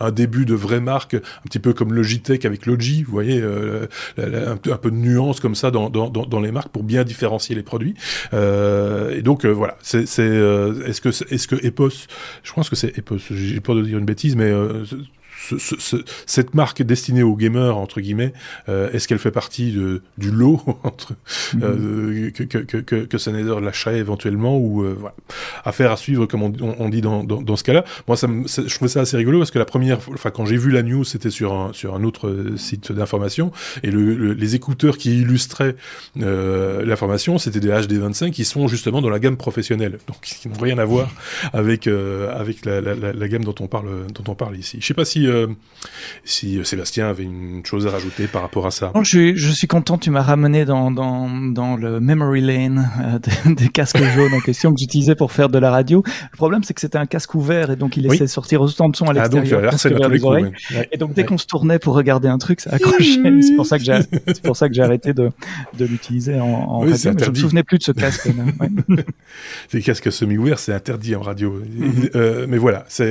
un début de vraie marque, un petit peu comme Logitech avec Logi, vous voyez, un, peu de nuance comme ça dans, dans, dans, les marques pour bien différencier les produits. et donc voilà, c'est est-ce que est-ce que Epos, je pense que c'est Epos, j'ai peur de dire une bêtise, mais ce, cette marque destinée aux gamers entre guillemets, euh, est-ce qu'elle fait partie de, du lot (laughs) entre, euh, que, que, que, que Sennheiser lâcherait éventuellement ou euh, voilà. affaire à suivre comme on, on dit dans, dans, dans ce cas-là. Moi, ça me, je trouvais ça assez rigolo parce que la première, enfin quand j'ai vu la news, c'était sur un sur un autre site d'information et le, les écouteurs qui illustraient euh, l'information, c'était des HD25 qui sont justement dans la gamme professionnelle, donc (laughs) qui n'ont rien à voir avec euh, avec la, la, la, gamme dont on parle dont on parle ici. Je sais pas si euh, si euh, Sébastien avait une chose à rajouter par rapport à ça. Non, je, je, suis content, tu m'as ramené dans, dans, dans, le memory lane euh, (laughs) des, casques jaunes en question que j'utilisais pour faire de la radio. Le problème, c'est que c'était un casque ouvert et donc il laissait sortir autant de son à l'extérieur. Ah, donc, les oreilles. Et donc dès qu'on se tournait pour regarder un truc, ça accrochait. c'est pour ça que j'ai, c'est pour ça que j'ai arrêté de, de l'utiliser en, en radio. Mais je me souvenais plus de ce casque. ouais. (laughs) Les casques semi-ouverts, c'est interdit en radio. Euh, mais voilà, c'est.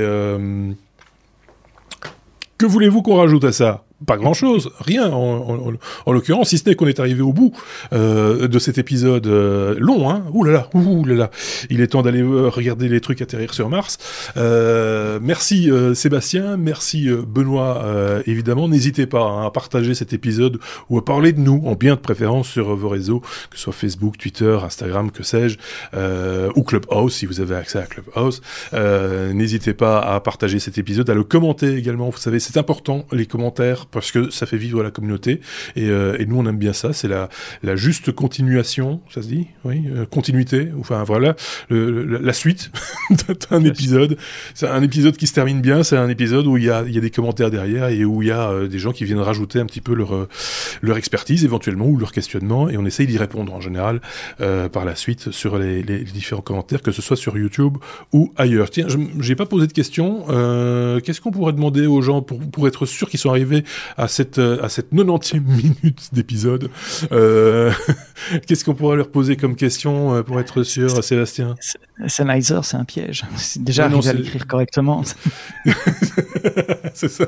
Que voulez-vous qu'on rajoute à ça? Pas grand-chose, rien en, en, l'occurrence, si ce n'est qu'on est arrivé au bout euh, de cet épisode euh, long. Hein. Ouh là là, là là, il est temps d'aller euh, regarder les trucs atterrir sur Mars. Euh, merci euh, Sébastien, merci Benoît, évidemment. N'hésitez pas hein, à partager cet épisode ou à parler de nous, en bien de préférence, sur vos réseaux, que ce soit Facebook, Twitter, Instagram, que sais-je, ou Clubhouse, si vous avez accès à Clubhouse. N'hésitez pas à partager cet épisode, à le commenter également. Vous savez, c'est important, les commentaires parce que ça fait vivre la communauté et, euh, et nous on aime bien ça. C'est la, la juste continuation, ça se dit, oui, euh, continuité. Enfin voilà, le, la suite (laughs) d'un épisode. C'est un épisode qui se termine bien. C'est un épisode où il y a, y a des commentaires derrière et où il y a euh, des gens qui viennent rajouter un petit peu leur leur expertise éventuellement ou leur questionnement et on essaye d'y répondre en général par la suite sur les, les, différents commentaires, que ce soit sur YouTube ou ailleurs. Tiens, j'ai pas posé de questions. Qu'est-ce qu'on pourrait demander aux gens pour, pour être sûr qu'ils sont arrivés à cette, euh, à cette 90e (laughs) minute d'épisode. Euh, (laughs) Qu'est-ce qu'on pourrait leur poser comme question euh, pour être sûr, Sébastien? Sennheiser, c'est un piège. Déjà, non, à l'écrire correctement. (laughs) c'est ça.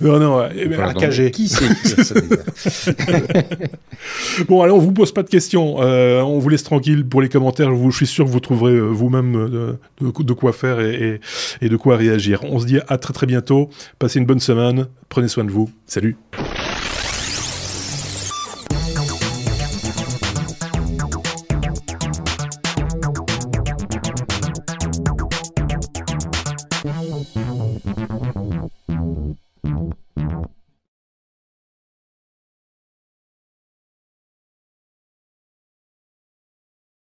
Non, non, eh AKG. Qui c'est (laughs) Bon, allez, on vous pose pas de questions. Euh, on vous laisse tranquille pour les commentaires. Je, suis sûr que vous trouverez euh, vous-même de, quoi faire et, et de quoi réagir. On se dit à très très bientôt. Passez une bonne semaine. Prenez soin de vous. Salut.